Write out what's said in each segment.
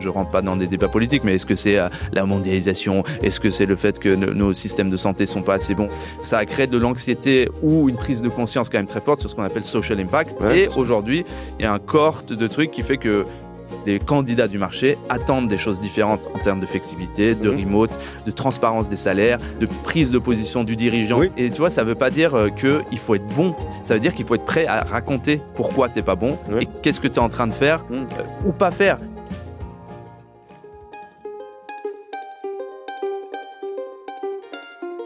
je rentre pas dans des débats politiques, mais est-ce que c'est euh, la mondialisation? Est-ce que c'est le fait que nos systèmes de santé sont pas assez bons? Ça a créé de l'anxiété ou une prise de conscience quand même très forte sur ce qu'on appelle social impact. et aujourd'hui, il y a un cohorte de trucs qui fait que les candidats du marché attendent des choses différentes en termes de flexibilité, de mhm. remote, de transparence des salaires, de prise de position du dirigeant. Et tu vois, ça ne veut pas dire euh, qu'il faut être bon, ça veut dire qu'il faut être prêt à raconter pourquoi tu n'es pas bon et qu'est-ce que tu es en train de faire mhm. euh, ou pas faire.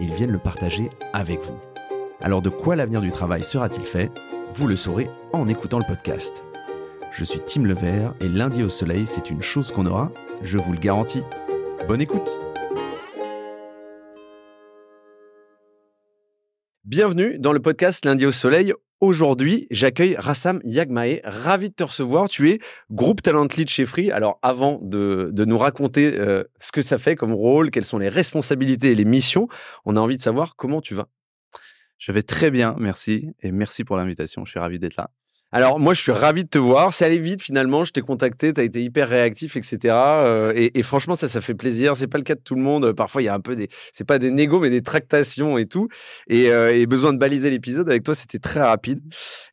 ils viennent le partager avec vous. Alors de quoi l'avenir du travail sera-t-il fait? Vous le saurez en écoutant le podcast. Je suis Tim Levert et lundi au soleil, c'est une chose qu'on aura, je vous le garantis. Bonne écoute Bienvenue dans le podcast Lundi au soleil. Aujourd'hui, j'accueille Rassam Yagmae. Ravi de te recevoir. Tu es groupe Talent Lead chez Free. Alors, avant de, nous raconter euh, ce que ça fait comme rôle, quelles sont les responsabilités et les missions, on a envie de savoir comment tu vas. Je vais très bien, merci. Et merci pour l'invitation. Je suis ravi d'être là. Alors moi, je suis ravi de te voir. C'est allé vite finalement. Je t'ai contacté, tu as été hyper réactif, etc. Euh, et, franchement, ça, ça fait plaisir. C'est pas le cas de tout le monde. Parfois, il y a un peu des, c'est pas des négos, mais des tractations et tout. Et, euh, besoin de baliser l'épisode avec toi, c'était très rapide.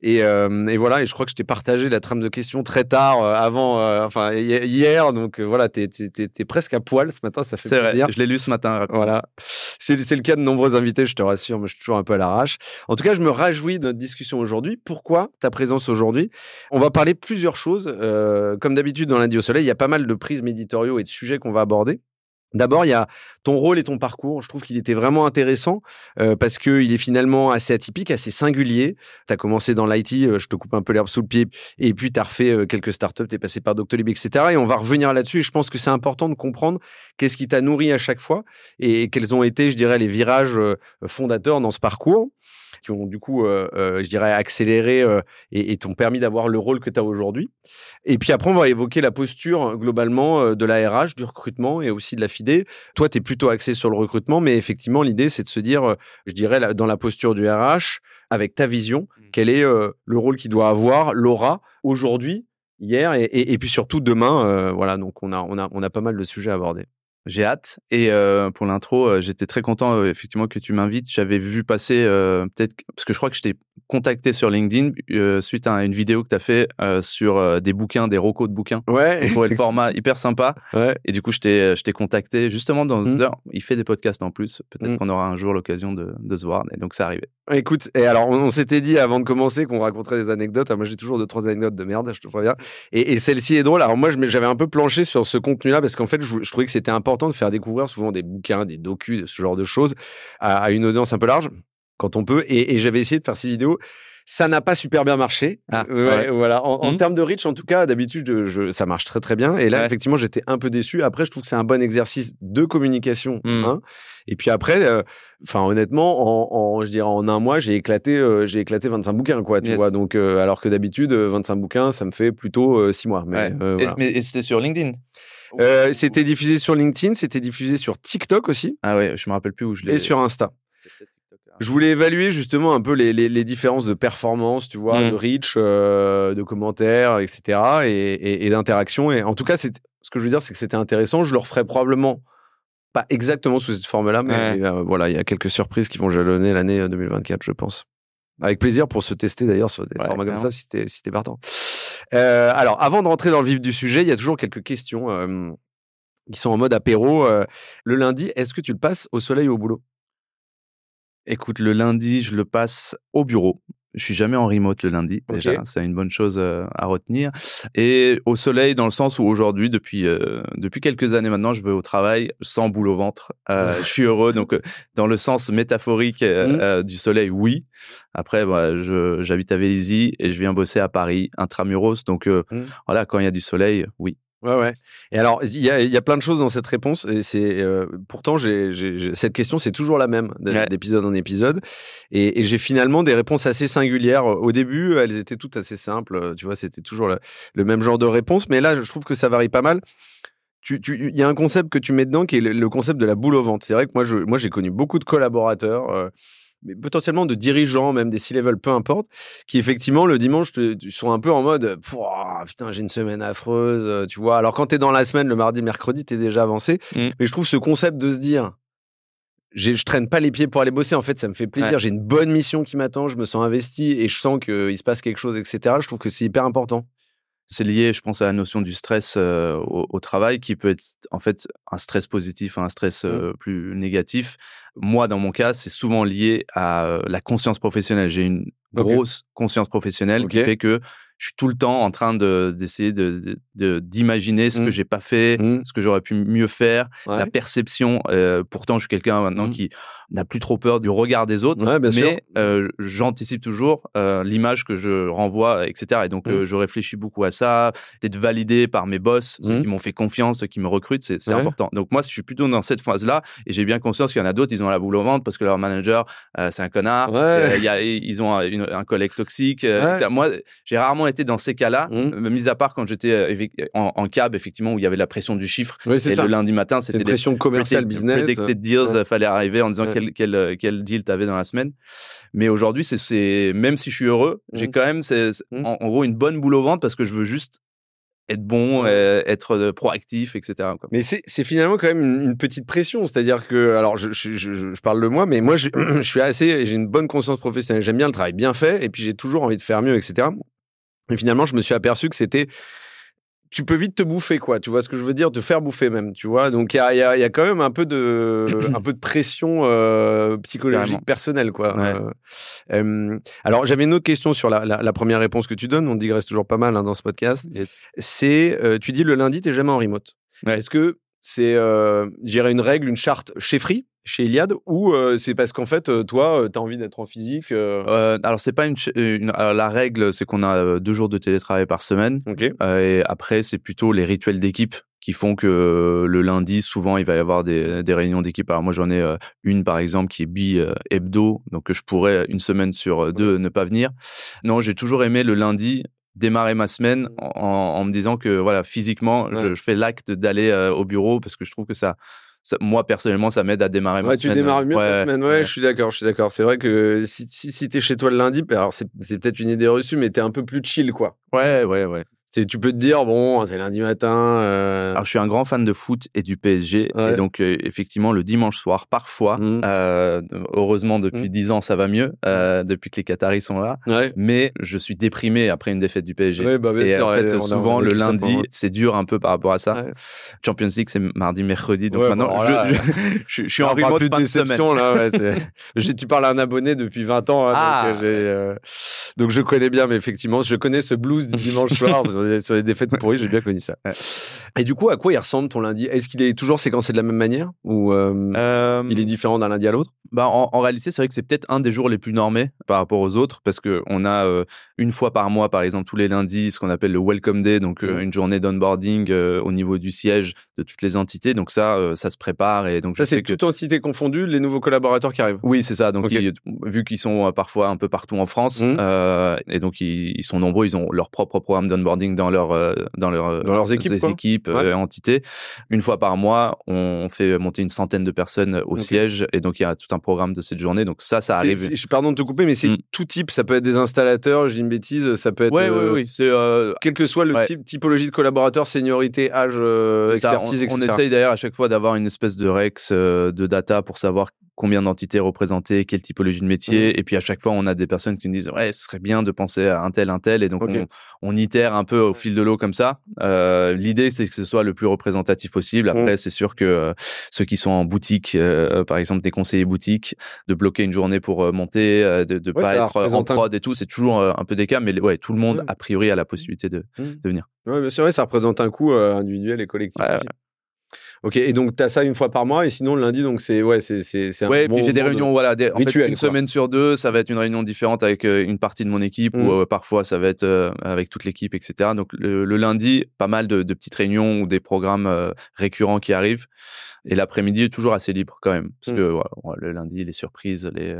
Euh, et, voilà. Et je crois que je t'ai partagé la trame de questions très tard, avant, enfin hier. Donc voilà, t'es, es, presque à poil ce matin. Ça fait c'est Vrai. Je l'ai lu ce matin. Voilà. C'est, c'est le cas de nombreux invités. Je te rassure. Moi, je suis toujours un peu à l'arrache. En tout cas, je me réjouis de notre discussion aujourd'hui. Pourquoi ta présence aujourd'hui. On va parler plusieurs choses. Euh, comme d'habitude dans lundi au soleil, il y a pas mal de prises éditoriaux et de sujets qu'on va aborder. D'abord, il y a ton rôle et ton parcours. Je trouve qu'il était vraiment intéressant euh, parce qu'il est finalement assez atypique, assez singulier. Tu as commencé dans l'IT, euh, je te coupe un peu l'herbe sous le pied, et puis tu as refait quelques startups, tu es passé par Doctolib, etc. Et on va revenir là-dessus. Et je pense que c'est important de comprendre qu'est-ce qui t'a nourri à chaque fois et quels ont été, je dirais, les virages fondateurs dans ce parcours qui ont du coup, euh, euh, je dirais, accéléré euh, et, t'ont permis d'avoir le rôle que tu as aujourd'hui. Et puis après, on va évoquer la posture globalement de la RH, du recrutement et aussi de la FIDE. Toi, tu es plutôt axé sur le recrutement, mais effectivement, l'idée, c'est de se dire, je dirais, dans la posture du RH, avec ta vision, mmh. quel est le rôle qu'il doit avoir, l'aura, aujourd'hui, hier et, et, puis surtout demain. voilà, donc on a, on, a, on a pas mal de sujets à aborder. J'ai hâte. Et euh, pour l'intro, euh, j'étais très content euh, effectivement que tu m'invites. J'avais vu passer peut-être parce que je crois que je t'ai contacté sur LinkedIn suite à une vidéo que tu as fait sur des bouquins, des rocos de bouquins. Ouais. Pour le format hyper sympa. Ouais. Et du coup, je t'ai je t'ai contacté justement dans mmh. il fait des podcasts en plus. Peut-être mmh. qu'on aura un jour l'occasion de, de se voir. Et donc ça arrivait. Écoute, et alors on, s'était dit avant de commencer qu'on raconterait des anecdotes. moi, j'ai toujours deux trois anecdotes de merde, je te préviens. Et, et celle-ci est drôle. Alors moi, j'avais un peu planché sur ce contenu-là parce qu'en fait, je, trouvais que c'était important de faire découvrir souvent des bouquins, des docus, ce genre de choses à, une audience un peu large quand on peut. Et, j'avais essayé de faire ces vidéos. Ça n'a pas super bien marché. Ah, voilà. En, mmh. termes de reach, en tout cas, d'habitude, je, ça marche très très bien. Et là, effectivement, j'étais un peu déçu. Après, je trouve que c'est un bon exercice de communication. Mmh. Hein. Et puis après, euh, enfin honnêtement, en, je dirais en un mois, j'ai éclaté, euh, j'ai éclaté 25 bouquins, quoi. Tu vois. Donc, euh, alors que d'habitude, 25 bouquins, ça me fait plutôt 6 mois. Mais, mais c'était sur LinkedIn? Euh, c'était diffusé sur LinkedIn, c'était diffusé sur TikTok aussi. Ah ouais, je me rappelle plus où je l'ai. Et sur Insta. Je voulais évaluer justement un peu les, les, différences de performance, tu vois, mm. de reach, euh, de commentaires, etc. et, et, d'interaction. Et en tout cas, ce que je veux dire, c'est que c'était intéressant. Je le referai probablement pas exactement sous cette forme-là, mais euh, voilà, il y a quelques surprises qui vont jalonner l'année 2024, je pense. Avec plaisir pour se tester d'ailleurs sur des formats comme ça, si t'es si partant. Euh, alors, avant de rentrer dans le vif du sujet, il y a toujours quelques questions euh, qui sont en mode apéro. Euh, le lundi, est-ce que tu le passes au soleil ou au boulot? Écoute, le lundi, je le passe au bureau. Je suis jamais en remote le lundi déjà, c'est une bonne chose euh, à retenir. Et au soleil dans le sens où aujourd'hui, depuis euh, depuis quelques années maintenant, je vais au travail sans boule au ventre. Euh, je suis heureux, donc dans le sens métaphorique mmh. du soleil, oui. Après, bah, j'habite à Vélizy et je viens bosser à Paris, intramuros. Donc mmh. voilà, quand il y a du soleil, oui. Ouais, ouais. Et alors, il y a, y a, plein de choses dans cette réponse. Et c'est euh, pourtant, j'ai, j'ai, cette question, c'est toujours la même d'épisode en épisode. Et, et j'ai finalement des réponses assez singulières. Au début, elles étaient toutes assez simples. Tu vois, c'était toujours le, le même genre de réponse. Mais là, je trouve que ça varie pas mal. Il y a un concept que tu mets dedans qui est le, concept de la boule au ventre. C'est vrai que moi, je, moi, j'ai connu beaucoup de collaborateurs. Euh, mais potentiellement de dirigeants, même des C-level, peu importe, qui effectivement le dimanche sont un peu en mode putain, j'ai une semaine affreuse, euh, tu vois. Alors quand tu es dans la semaine, le mardi, mercredi, tu es déjà avancé. Mm. Mais je trouve ce concept de se dire je traîne pas les pieds pour aller bosser, en fait, ça me fait plaisir. J'ai une bonne mission qui m'attend, je me sens investi et je sens qu'il se passe quelque chose, etc. Je trouve que c'est hyper important c'est lié, je pense, à la notion du stress euh, au, travail, qui peut être en fait un stress positif, un stress mmh. euh, plus négatif. Moi, dans mon cas, c'est souvent lié à la conscience professionnelle. J'ai une grosse conscience professionnelle qui fait que je suis tout le temps en train de d'essayer de d'imaginer ce que mmh. j'ai pas fait, mmh. ce que j'aurais pu mieux faire, la perception. Euh, pourtant, je suis quelqu'un maintenant mmh. qui n'a plus trop peur du regard des autres, mais euh, j'anticipe toujours euh, l'image que je renvoie, etc. Et donc, je réfléchis beaucoup à ça, d'être validé par mes boss, ceux qui m'ont fait confiance, ceux qui me recrutent, c'est important. Donc moi, je suis plutôt dans cette phase-là, et j'ai bien conscience qu'il y en a d'autres, ils ont la boule au ventre parce que leur manager, c'est un connard. Il y a, ils ont un collègue toxique. Moi, j'ai rarement été dans ces cas-là, mmh. mis à part quand j'étais euh, en, cab, effectivement, où il y avait la pression du chiffre. et le lundi matin, c'était une pression commerciale, business. Predicted deals, il fallait arriver en disant quel, quel, euh, quel deal t'avais dans la semaine. Mais aujourd'hui, c'est, même si je suis heureux, j'ai mmh. quand même, c'est, mmh. en, gros, une bonne boule au ventre parce que je veux juste être bon, euh, être proactif, etc. Mais c'est finalement quand même une, petite pression, c'est-à-dire que, alors je, je, je, je, parle de moi, mais moi je suis assez, j'ai une bonne conscience professionnelle, j'aime bien le travail bien fait, et puis j'ai toujours envie de faire mieux, etc. Et finalement, je me suis aperçu que c'était tu peux vite te bouffer, quoi. Tu vois ce que je veux dire? Te faire bouffer même, tu vois? Donc il y a, y, a, y a, quand même un peu de, un peu de pression euh, psychologique personnelle, quoi. Euh, alors j'avais une autre question sur la, la, première réponse que tu donnes. On digresse toujours pas mal hein, dans ce podcast. C'est, euh, tu dis le lundi, t'es jamais en remote. Est-ce que c'est, j'irais une règle, une charte chez Free chez Iliad ou euh, c'est parce qu'en fait euh, toi euh, tu as envie d'être en physique alors c'est pas une, la règle c'est qu'on a deux jours de télétravail par semaine. Et après c'est plutôt les rituels d'équipe qui font que le lundi souvent il va y avoir des, des réunions d'équipe. Alors moi j'en ai une par exemple qui est bi hebdo donc je pourrais une semaine sur deux ne pas venir. Non j'ai toujours aimé le lundi démarrer ma semaine en, en me disant que voilà physiquement je, je, fais l'acte d'aller au bureau parce que je trouve que ça moi personnellement, ça m'aide à démarrer ouais, ma semaine. Tu démarres mieux ouais, semaine. Ouais, je suis d'accord, je suis d'accord. C'est vrai que si, si, si t'es chez toi le lundi, alors c'est peut-être une idée reçue, mais t'es un peu plus chill, quoi. Ouais, ouais, ouais tu peux te dire bon c'est lundi matin euh... alors je suis un grand fan de foot et du PSG et donc euh, effectivement le dimanche soir parfois mmh. euh, heureusement depuis mmh. dix ans ça va mieux depuis que les Qataris sont là. Mais je suis déprimé après une défaite du PSG bah, et en fait souvent le lundi c'est dur un peu par rapport à ça. Champions League c'est mardi mercredi donc maintenant je, je, je, suis en remote de déception là tu parles à un abonné depuis 20 ans hein, ah. donc, donc je connais bien mais effectivement je connais ce blues du dimanche soir sur des défaites pourries, j'ai bien connu ça. Et du coup, à quoi il ressemble ton lundi? Est-ce qu'il est toujours séquencé de la même manière? Ou euh, euh, il est différent d'un lundi à l'autre? Bah, en, réalité, c'est vrai que c'est peut-être un des jours les plus normés par rapport aux autres parce que on a euh, une fois par mois, par exemple, tous les lundis, ce qu'on appelle le Welcome Day, donc mmh. une journée d'onboarding au niveau du siège de toutes les entités. Donc ça, ça se prépare et donc ça c'est que... toute entité confondue, les nouveaux collaborateurs qui arrivent. Oui, c'est ça. Donc vu qu'ils sont parfois un peu partout en France mmh. et donc ils, ils, sont nombreux, ils ont leur propre programme d'onboarding dans leur euh, dans leur dans leurs équipes, équipes euh, entités. Une fois par mois, on fait monter une centaine de personnes au siège et donc il y a tout un programme de cette journée. Donc ça, ça arrive. Je pardon de te couper, mais c'est mm. tout type. Ça peut être des installateurs, j'ai une bêtise. Ça peut être. Ouais, euh, oui, C'est quel que soit le type typologie de collaborateur, seniorité, âge, expertise, on, etc. On essaye d'ailleurs à chaque fois d'avoir une espèce de rex de data pour savoir combien d'entités représentées, quelle typologie de métier. Mmh. Et puis à chaque fois, on a des personnes qui nous disent ouais, ce serait bien de penser à un tel, un tel. Et donc on, on, itère un peu au fil de l'eau comme ça. Euh, L'idée, c'est que ce soit le plus représentatif possible. Mmh. Après, c'est sûr que euh, ceux qui sont en boutique, euh, par exemple des conseillers boutiques, de bloquer une journée pour euh, monter, de ne pas être en prod et tout, c'est toujours un peu des cas. Mais ouais, tout le monde mmh. a priori a la possibilité de, de venir. Ouais, mais c'est vrai, ça représente un coût individuel et collectif. Ok, et donc tu as ça une fois par mois, et sinon le lundi, donc c'est ouais, c'est c'est un Ouais, puis j'ai des réunions, voilà, des, en fait, une semaine sur deux, ça va être une réunion différente avec euh, une partie de mon équipe, ou mmh. euh, parfois ça va être euh, avec toute l'équipe, etc. Donc le, lundi, pas mal de, de, petites réunions ou des programmes récurrents qui arrivent, et l'après-midi est toujours assez libre quand même, parce mmh. que voilà, le lundi, les surprises, les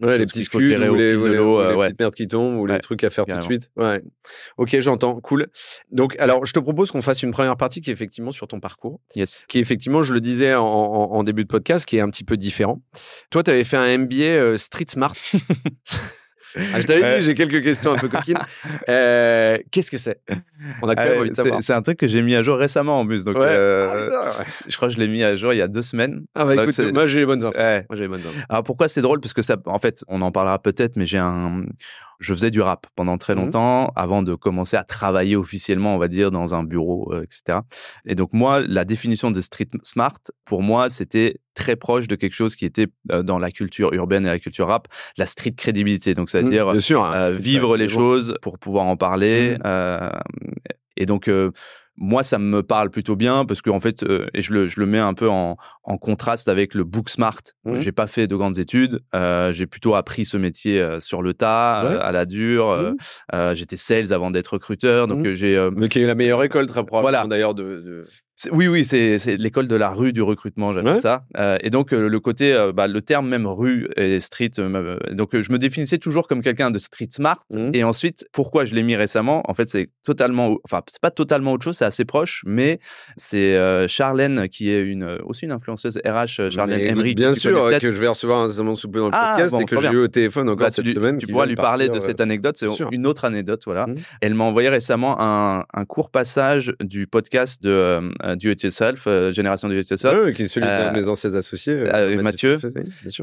Ouais, les petits scuds ou les, ou les, euh, petites merdes qui tombent ou les trucs à faire tout de suite. Ouais. Ok, j'entends. Cool. Donc, alors, je te propose qu'on fasse une première partie qui est effectivement sur ton parcours. Yes. Qui est effectivement, je le disais en, en, début de podcast, qui est un petit peu différent. Toi, tu avais fait un MBA euh, Street Smart. Ah, je t'avais dit, j'ai quelques questions un peu coquines. Euh, Qu'est-ce que c'est? On a quand même envie de savoir. C'est un truc que j'ai mis à jour récemment en plus. Donc, euh, ah, je crois que je l'ai mis à jour il y a deux semaines. Ah bah écoute, moi j'ai les bonnes infos. Moi j'ai les bonnes infos. Alors pourquoi c'est drôle? Parce que ça, en fait, on en parlera peut-être, mais j'ai un je faisais du rap pendant très mmh longtemps avant de commencer à travailler officiellement, on va dire, dans un bureau, euh, etc. Et donc moi, la définition de street smart, pour moi, c'était très proche de quelque chose qui était euh, dans la culture urbaine et la culture rap, la street crédibilité. Donc, c'est-à-dire mmh, hein, euh, vivre les choses pour pouvoir en parler. Mmh. et donc, moi, ça me parle plutôt bien parce que en fait, euh, et je le, je le mets un peu en, en contraste avec le book smart. Mmh. J'ai pas fait de grandes études. Euh, j'ai plutôt appris ce métier euh, sur le tas, euh, à la dure. Mmh. J'étais sales avant d'être recruteur, donc mmh. j'ai. Mais qui est la meilleure école très probablement voilà. d'ailleurs de, de, oui, oui, c'est l'école de la rue du recrutement, j'aime ça. Euh, et donc euh, le côté, euh, bah, le terme même rue et street. donc je me définissais toujours comme quelqu'un de street smart. Mmh. Et ensuite, pourquoi je l'ai mis récemment? En fait, c'est totalement, enfin c'est pas totalement autre chose, c'est assez proche, mais c'est Charlène qui est une aussi une influenceuse RH, Charlène Emery. Bien sûr, que je vais recevoir un souper dans le ah, podcast et que j'ai eu au téléphone encore bah, cette semaine. Tu pourras lui parler de cette anecdote. C'est une autre anecdote, voilà. Mmh. Elle m'a envoyé récemment un, un court passage du podcast de Do It Yourself, euh, Génération Do It Yourself. Oui, qui est celui de euh, mes anciens associés. Euh, Mathieu.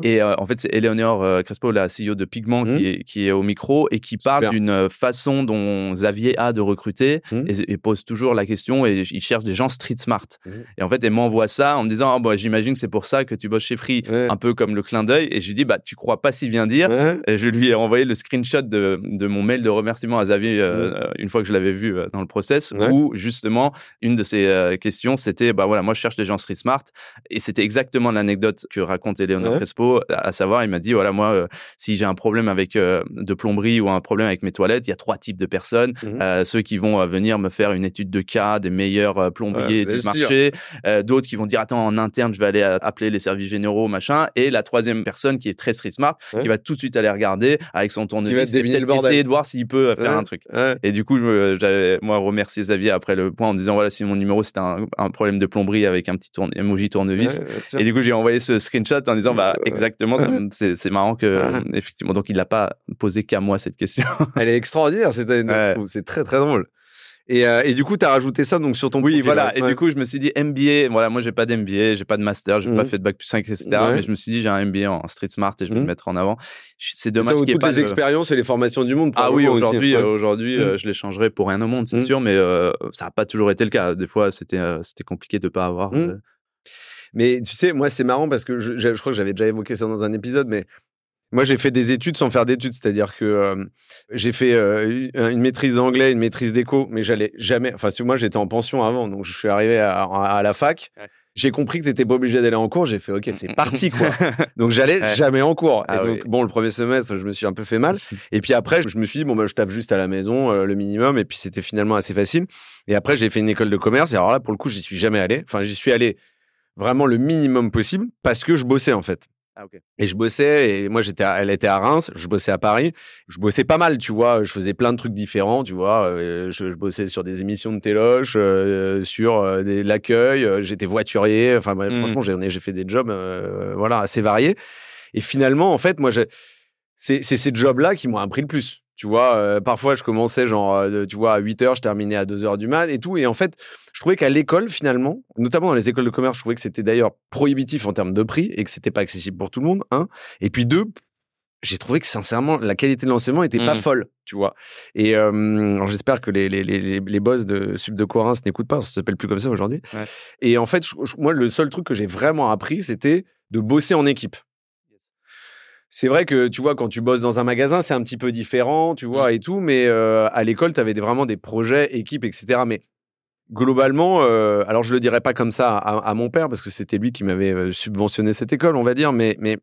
Et en fait, c'est Eleonore Crespo, la CEO de Pigment, qui, mmh. est, qui, est, au micro et qui parle d'une façon dont Xavier a de recruter mmh. et, pose toujours la question et il cherche des gens street smart. Mmh. Et en fait, elle m'envoie ça en me disant, oh, bah, j'imagine que c'est pour ça que tu bosses chez Free, un peu comme le clin d'œil. Et je lui dis, bah, tu crois pas si bien dire. Et je lui ai envoyé le screenshot de, de mon mail de remerciement à Xavier une fois que je l'avais vu dans le process, où justement, une de ses questions, c'était bah voilà, moi je cherche des gens street smart. Et c'était exactement l'anecdote que raconte Eleonore ouais. Crespo, à savoir, il m'a dit, voilà, moi, euh, si j'ai un problème avec euh, de plomberie ou un problème avec mes toilettes, il y a trois types de personnes. Mmh euh, ceux qui vont venir me faire une étude de cas des meilleurs plombiers du marché. D'autres qui vont dire, attends, en interne, je vais aller appeler les services généraux, machin. Et la troisième personne qui est très street smart, qui va tout de suite aller regarder avec son tournevis essayer de voir s'il peut faire un truc. Et du coup, j'avais, moi, remercié Xavier après le point en disant, voilà, si mon numéro c'était un, un problème de plomberie avec un petit tourne, emoji tournevis. et du coup, j'ai envoyé ce screenshot en disant, bah, exactement, c'est marrant que, effectivement, donc il n'a pas posé qu'à moi cette question. Elle est extraordinaire, c'est très, très drôle. Et, euh, et, du coup, tu as rajouté ça donc sur ton Oui, voilà. Et du coup, je me suis dit MBA. Voilà, moi, j'ai pas d'MBA, j'ai pas de master, j'ai pas mmh. fait de bac plus 5, etc. Mais je me suis dit, j'ai un MBA en street smart et je vais le mmh. mettre en avant. C'est dommage qu'il y ait pas les expériences et les formations du monde. Ah oui, aujourd'hui, aujourd'hui, mmh. euh, je les changerais pour rien au monde, c'est sûr, mais euh, ça n'a pas toujours été le cas. Des fois, c'était c'était compliqué de pas avoir. Mais tu sais, moi, c'est marrant parce que je, je crois que j'avais déjà évoqué ça dans un épisode, mais moi, j'ai fait des études sans faire d'études, c'est-à-dire que euh, j'ai fait euh, une maîtrise d'anglais, une maîtrise d'éco, mais j'allais jamais. Enfin, moi, j'étais en pension avant, donc je suis arrivé à, la fac. J'ai compris que t'étais pas obligé d'aller en cours. J'ai fait OK, c'est parti quoi. donc j'allais jamais en cours. et ah donc bon, le premier semestre, je me suis un peu fait mal. Et puis après, je me suis dit bon, bah, je tape juste à la maison euh, le minimum. Et puis c'était finalement assez facile. Et après, j'ai fait une école de commerce. Et alors là, pour le coup, j'y suis jamais allé. Enfin, j'y suis allé vraiment le minimum possible parce que je bossais en fait. Ah, et je bossais, et moi, j'étais, elle était à Reims, je bossais à Paris. Je bossais pas mal, tu vois. Je faisais plein de trucs différents, tu vois. Euh, je, bossais sur des émissions de téloche, euh, sur euh, l'accueil. J'étais voiturier. Enfin, mmh. franchement, j'ai, j'ai fait des jobs, voilà, assez variés. Et finalement, en fait, moi, c'est, c'est ces jobs-là qui m'ont appris le plus. Tu vois, euh, parfois, je commençais genre, euh, tu vois, à 8 heures, je terminais à 2 heures du mat et tout. Et en fait, je trouvais qu'à l'école, finalement, notamment dans les écoles de commerce, je trouvais que c'était d'ailleurs prohibitif en termes de prix et que c'était pas accessible pour tout le monde. Un. Et puis deux, j'ai trouvé que sincèrement, la qualité de l'enseignement était pas mmh. folle, tu vois. Et euh, j'espère que les, les, les, les, boss de Sub de Corin n'écoutent pas, ça s'appelle plus comme ça aujourd'hui. Et en fait, moi, le seul truc que j'ai vraiment appris, c'était de bosser en équipe c'est vrai que tu vois, quand tu bosses dans un magasin, c'est un petit peu différent, tu vois, mmh. et tout. Mais euh, à l'école, tu avais vraiment des projets, équipes, etc. Mais globalement, euh, alors je le dirais pas comme ça à, mon père parce que c'était lui qui m'avait subventionné cette école, on va dire, mais mais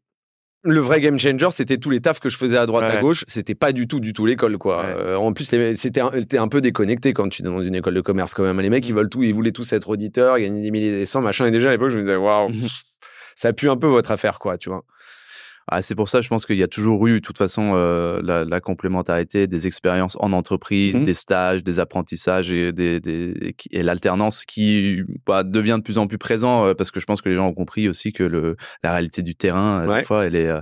le vrai game changer, c'était tous les tafs que je faisais à droite à gauche. C'était pas du tout, du tout l'école, quoi. Euh, en plus, c'était un, un, peu déconnecté quand tu es dans une école de commerce, quand même. Les mecs, ils mm. veulent tout, ils voulaient tous être auditeurs, gagner des milliers, des cents, machin. Et déjà à l'époque, je me disais, waouh, ça pue un peu votre affaire, quoi, tu vois? Ah, c'est pour ça, je pense qu'il y a toujours eu, de toute façon, euh, la, la, complémentarité des expériences en entreprise, mmh. des stages, des apprentissages et, des, des et l'alternance qui bah, devient de plus en plus présent euh, parce que je pense que les gens ont compris aussi que le, la réalité du terrain, euh, des fois, elle est, euh,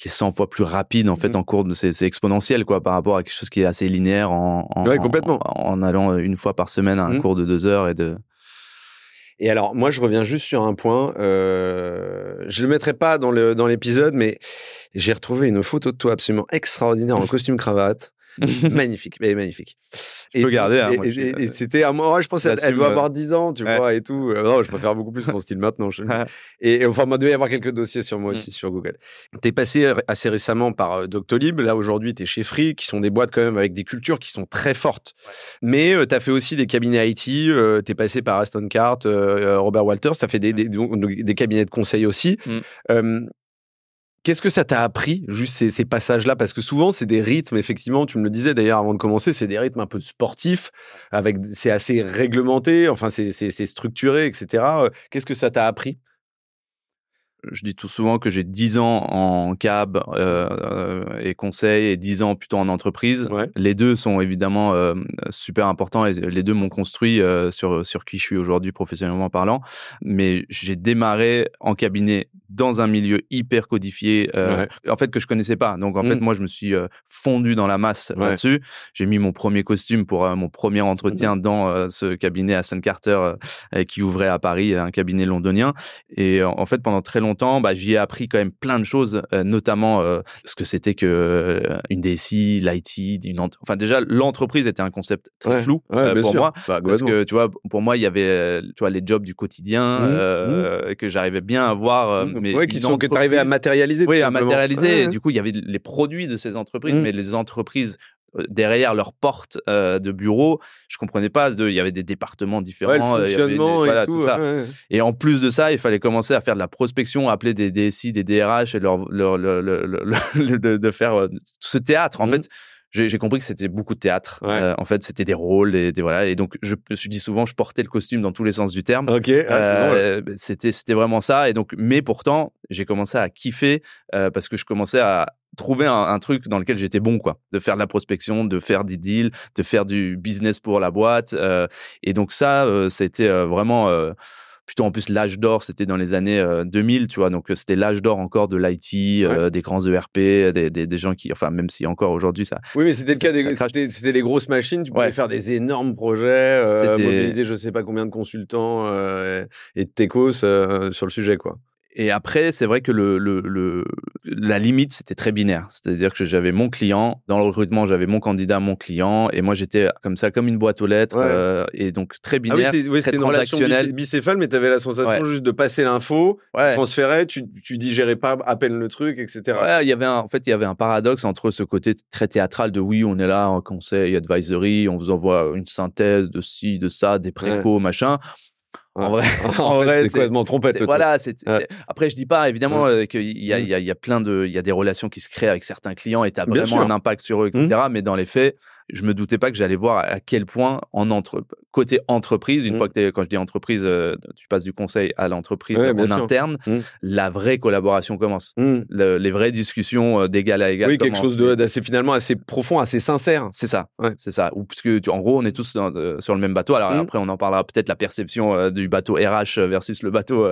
elle est 100 fois plus rapide en fait mmh. en cours c'est exponentiel quoi par rapport à quelque chose qui est assez linéaire en, en, complètement. en, allant une fois par semaine à un mmh. cours de deux heures et de et alors, moi, je reviens juste sur un point. Euh, je le mettrai pas dans le dans l'épisode, mais j'ai retrouvé une photo de toi absolument extraordinaire en costume cravate. magnifique, mais magnifique. Je et, peux garder. Hein, et, c'était à moi, je pense qu'elle doit avoir 10 ans, tu vois, et tout. Euh, non, je préfère beaucoup plus ton style maintenant. et, enfin, moi, devait y avoir quelques dossiers sur moi mm. aussi sur Google. Tu es passé assez récemment par euh, Doctolib. Là, aujourd'hui, tu es chez Free, qui sont des boîtes quand même avec des cultures qui sont très fortes. Mais euh, tu as fait aussi des cabinets IT. tu es passé par Aston Cart, Robert Walters. Tu as fait des, des, cabinets de conseil aussi. Mm. Qu'est-ce que ça t'a appris, juste ces, passages-là? Parce que souvent, c'est des rythmes, effectivement, tu me le disais d'ailleurs avant de commencer, c'est des rythmes un peu sportifs, avec c'est assez réglementé, enfin, c'est structuré, etc. Qu'est-ce que ça t'a appris? Je dis tout souvent que j'ai 10 ans en cab euh, et conseil et 10 ans plutôt en entreprise. Les deux sont évidemment euh, super importants et les deux m'ont construit euh, sur sur qui je suis aujourd'hui professionnellement parlant. Mais j'ai démarré en cabinet dans un milieu hyper codifié, euh, en fait que je connaissais pas. Donc en fait mmh. moi je me suis euh, fondu dans la masse là-dessus. J'ai mis mon premier costume pour mon premier entretien mmh. dans ce cabinet à Saint Carter qui ouvrait à Paris, un cabinet londonien. Et en fait pendant très longtemps bah, j'y ai appris quand même plein de choses, euh, notamment euh, ce que c'était que euh, une DSI, l'IT, une enfin déjà l'entreprise était un concept très flou pour moi bah, parce que tu vois pour moi il y avait tu vois les jobs du quotidien mmh, mmh. que j'arrivais bien à voir mmh, mais qui sont arrivais à matérialiser oui à matérialiser du coup il y avait les produits de ces entreprises mais les entreprises euh, derrière leur porte euh, de bureau, je comprenais pas. il y avait des départements différents, le fonctionnement et tout, ça. Et en plus de ça, il fallait commencer à faire de la prospection, appeler des DSI, des DRH et leur, leur, de, faire euh, ce théâtre. En mmh. fait, j'ai compris que c'était beaucoup de théâtre. en fait, c'était des rôles et des, voilà. Et donc, je me suis dit souvent, je portais le costume dans tous les sens du terme. Ok. c'était c'était vraiment ça. Et donc, mais pourtant, j'ai commencé à kiffer parce que je commençais à trouver un, truc dans lequel j'étais bon, quoi. De faire de la prospection, de faire des deals, de faire du business pour la boîte. Euh, et donc ça, euh, c'était euh, vraiment plutôt en plus l'âge d'or, c'était dans les années 2000, tu vois. Donc c'était l'âge d'or encore de l'IT, des grands ERP, des, des, des, gens qui, enfin même si encore aujourd'hui ça. Oui, mais c'était le cas des, c'était les grosses machines. Tu pouvais faire des énormes projets, mobiliser je sais pas combien de consultants et de techos sur le sujet, quoi. Et après, c'est vrai que le, le, le la limite, c'était très binaire. C'est-à-dire que j'avais mon client, dans le recrutement, j'avais mon candidat, mon client, et moi, j'étais comme ça, comme une boîte aux lettres, euh, et donc très ah binaire, oui, oui, très transactionnel. bicéphale, mais tu avais la sensation juste de passer l'info, transférer, tu, tu digérais pas à peine le truc, etc. Ouais, il y avait un, en fait, il y avait un paradoxe entre ce côté très théâtral de oui, on est là en conseil, advisory, on vous envoie une synthèse de ci, de ça, des précaux, machin en vrai, en vrai, c'est complètement trompette. Voilà. c'est Après, je dis pas évidemment euh, qu'il y a, il y, a, il y a plein de, il y a des relations qui se créent avec certains clients et t'as vraiment un impact sur eux, etc. Mmh. Mais dans les faits, je me doutais pas que j'allais voir à quel point en entre côté entreprise, une mmh. fois que es, quand je dis entreprise, euh, tu passes du conseil à l'entreprise en interne, mmh. la vraie collaboration commence, mmh. les vraies discussions euh, d'égal à égal. Oui, quelque chose d'assez finalement assez profond, assez sincère. C'est ça, c'est ça. Ou puisque tu, en gros, on est tous euh, sur le même bateau. Alors après, on en parlera peut-être la perception du bateau RH versus le bateau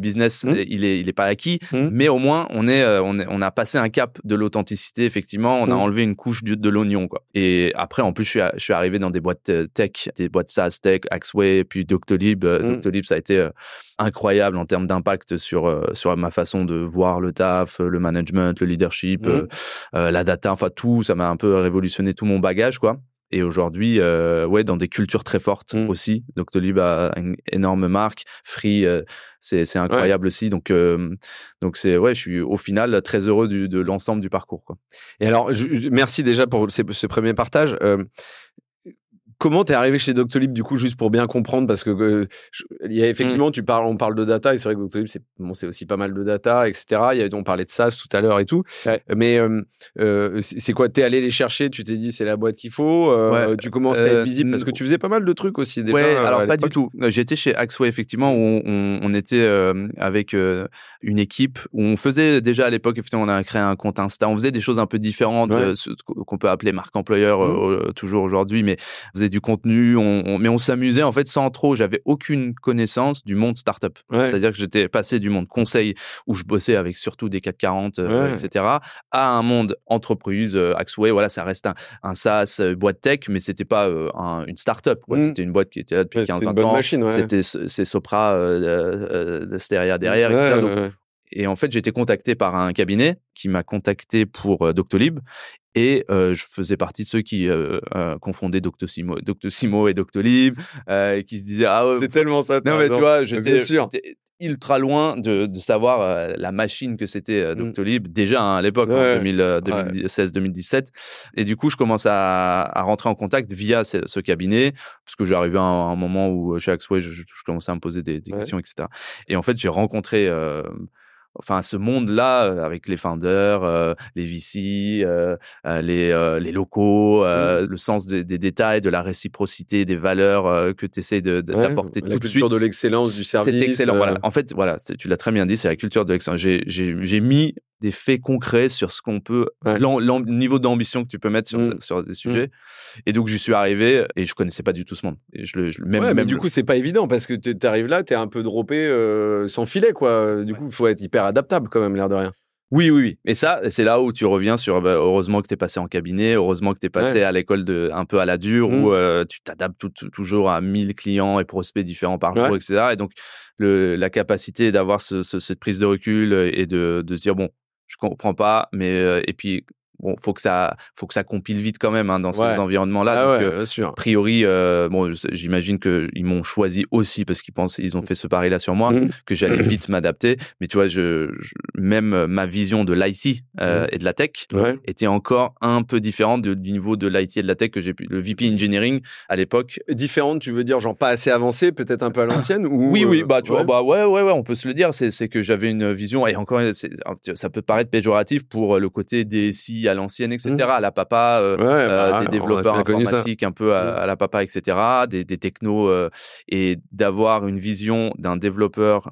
business. Il est, il est pas acquis, mais au moins on est, on est, on a passé un cap de l'authenticité. Effectivement, on a enlevé une couche de, de l'oignon, quoi. Et et après, en plus, je suis, je suis arrivé dans des boîtes euh, tech, des boîtes SaaS tech, Axway, puis Doctolib. Euh, mmh. Doctolib, ça a été euh, incroyable en termes d'impact sur sur ma façon de voir le taf, le management, le leadership, mmh. la data, enfin tout. Ça m'a un peu révolutionné tout mon bagage, quoi. Et aujourd'hui, euh, ouais, dans des cultures très fortes mmh. aussi. Doctolib a une énorme marque. Free, euh, c'est incroyable aussi. Donc, euh, donc c'est ouais, je suis au final très heureux du, de l'ensemble du parcours. Quoi. Et alors, je, merci déjà pour ce, ce premier partage Comment t'es arrivé chez Doctolib du coup juste pour bien comprendre parce que il y a effectivement tu parles on parle de data et c'est vrai que Doctolib c'est bon c'est aussi pas mal de data etc il y a, on parlait de SaaS tout à l'heure et tout. Mais euh, c'est quoi t'es allé les chercher tu t'es dit c'est la boîte qu'il faut tu commences à être visible parce que tu faisais pas mal de trucs aussi déjà, ouais alors pas du tout. J'étais chez Axway effectivement où on, on était avec une équipe où on faisait déjà à l'époque effectivement on a créé un compte Insta. On faisait des choses un peu différentes qu'on peut appeler marque employeur mmh. toujours aujourd'hui mais faisait du contenu, on, mais on s'amusait en fait sans trop. J'avais aucune connaissance du monde startup. C'est-à-dire que j'étais passé du monde conseil où je bossais avec surtout des 440, euh, etc., à un monde entreprise, euh, Axway. Voilà, ça reste un, un SaaS, euh, boîte tech, mais c'était pas une startup. Mmh. C'était une boîte qui était là depuis 15 ans. C'était c'est Sopra, Steria derrière, etc. Et en fait, j'ai été contacté par un cabinet qui m'a contacté pour Doctolib et euh, je faisais partie de ceux qui euh, euh, confondaient Doctissimo, Doctissimo et Doctolib, euh, et qui se disaient ah ouais, c'est tellement ça. Non mais tu vois, j'étais ultra loin de, de savoir euh, la machine que c'était mmh. Doctolib déjà hein, à l'époque, en 2016-2017. Et du coup, je commence à, à, rentrer en contact via ce, ce cabinet parce que j'arrivais à, à un, moment où chez Axway, je, je, commençais à me poser des, des questions, etc. Et en fait, j'ai rencontré enfin ce monde-là euh, avec les founders, euh, les VC, euh, les, les locaux, mmh. le sens des détails, de la réciprocité, des valeurs que tu essaies d'apporter tout de suite. de l'excellence du service. C'est excellent. Voilà. En fait, voilà, tu l'as très bien dit, c'est la culture de l'excellence. J'ai mis des faits concrets sur ce qu'on peut, le niveau d'ambition que tu peux mettre sur, mmh. sur des mmh. sujets. Et donc, je suis arrivé et je connaissais pas du tout ce monde. Et je le, même, ouais, mais du coup, c'est pas évident parce que tu arrives là, tu es un peu droppé euh, sans filet, quoi. Du coup, il faut être hyper adaptable quand même, l'air de rien. Oui, oui, oui. Et ça, c'est là où tu reviens sur bah, heureusement que tu es passé en cabinet, heureusement que tu es passé à l'école de un peu à la dure où mmh. euh, tu t'adaptes toujours à 1000 clients et prospects différents par jour, etc. Et donc, le, la capacité d'avoir ce, cette prise de recul et de, de se dire, bon, je comprends pas, mais et puis bon, faut que ça, faut que ça compile vite quand même hein, dans ces environnements-là. Ah ouais, euh. A priori, euh, bon, j'imagine que ils m'ont choisi aussi parce qu'ils pensent, ils ont fait ce pari-là sur moi, mmh. que j'allais vite m'adapter. Mais tu vois, je, même ma vision de l'IT euh, mmh. et de la tech était encore un peu différente du niveau de l'IT et de la tech que j'ai pu. Le VP engineering à l'époque. Différente, tu veux dire, genre pas assez avancé, peut-être un peu à l'ancienne ou Oui, oui, bah tu vois, bah ouais, ouais, ouais, on peut se le dire. C'est que j'avais une vision et encore, ça peut paraître péjoratif pour le côté des si à l'ancienne, etc. Mmh. À la papa, euh, euh, bah, des développeurs informatiques un peu à, mmh. la papa, etc. Des, des technos euh, et d'avoir une vision d'un développeur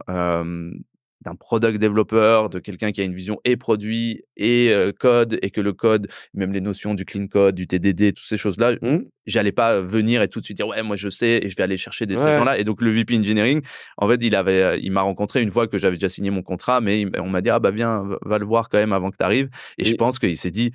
d'un product développeur, de quelqu'un qui a une vision et produit et code, et que le code, même les notions du clean code, du TDD, toutes ces choses-là, mmh. j'allais pas venir et tout de suite dire ouais moi je sais et je vais aller chercher des trucs là. Et donc le VP engineering, en fait il avait, il m'a rencontré une fois que j'avais déjà signé mon contrat, mais on m'a dit ah bah viens va le voir quand même avant que tu arrives. Et, et je pense qu'il s'est dit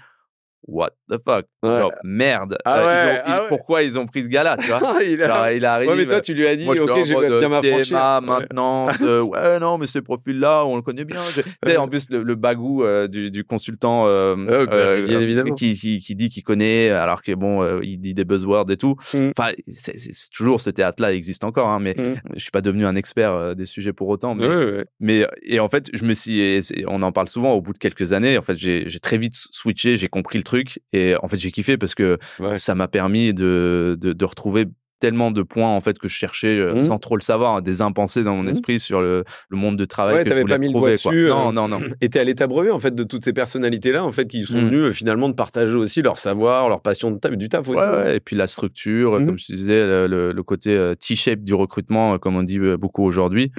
what the fuck? Genre, merde. Ah ouais, ah pourquoi ils ont pris ce gars-là tu vois? Il, a... il arrive ouais, mais toi tu lui as dit ok je vais bien m'affranchir. maintenant euh, ouais non mais ce profil là on le connaît bien. Tu sais en plus le, bagou euh, du, du, consultant euh, euh bien évidemment. Qui, qui, qui, dit qu'il connaît alors que bon il dit des buzzwords et tout. Mm. enfin c'est toujours ce théâtre là existe encore hein, mais mm. je suis pas devenu un expert des sujets pour autant mais, mais et en fait je me suis on en parle souvent au bout de quelques années en fait j'ai très vite switché j'ai compris le truc et en fait, j'ai kiffé parce que ça m'a permis de, de, de, retrouver tellement de points en fait que je cherchais euh, mmh. sans trop le savoir, hein, des impensés dans mon mmh. esprit sur le, le, monde de travail ouais, que je voulais pas mis trouver. Le dessus, non, non, non. Et t'es à l'état brevet en fait de toutes ces personnalités là en fait qui sont mmh. venues euh, finalement de partager aussi leur savoir, leur passion de taf, du taf aussi. Ouais, et puis la structure, comme je disais, le, le côté euh, T-shape du recrutement, comme on dit beaucoup aujourd'hui,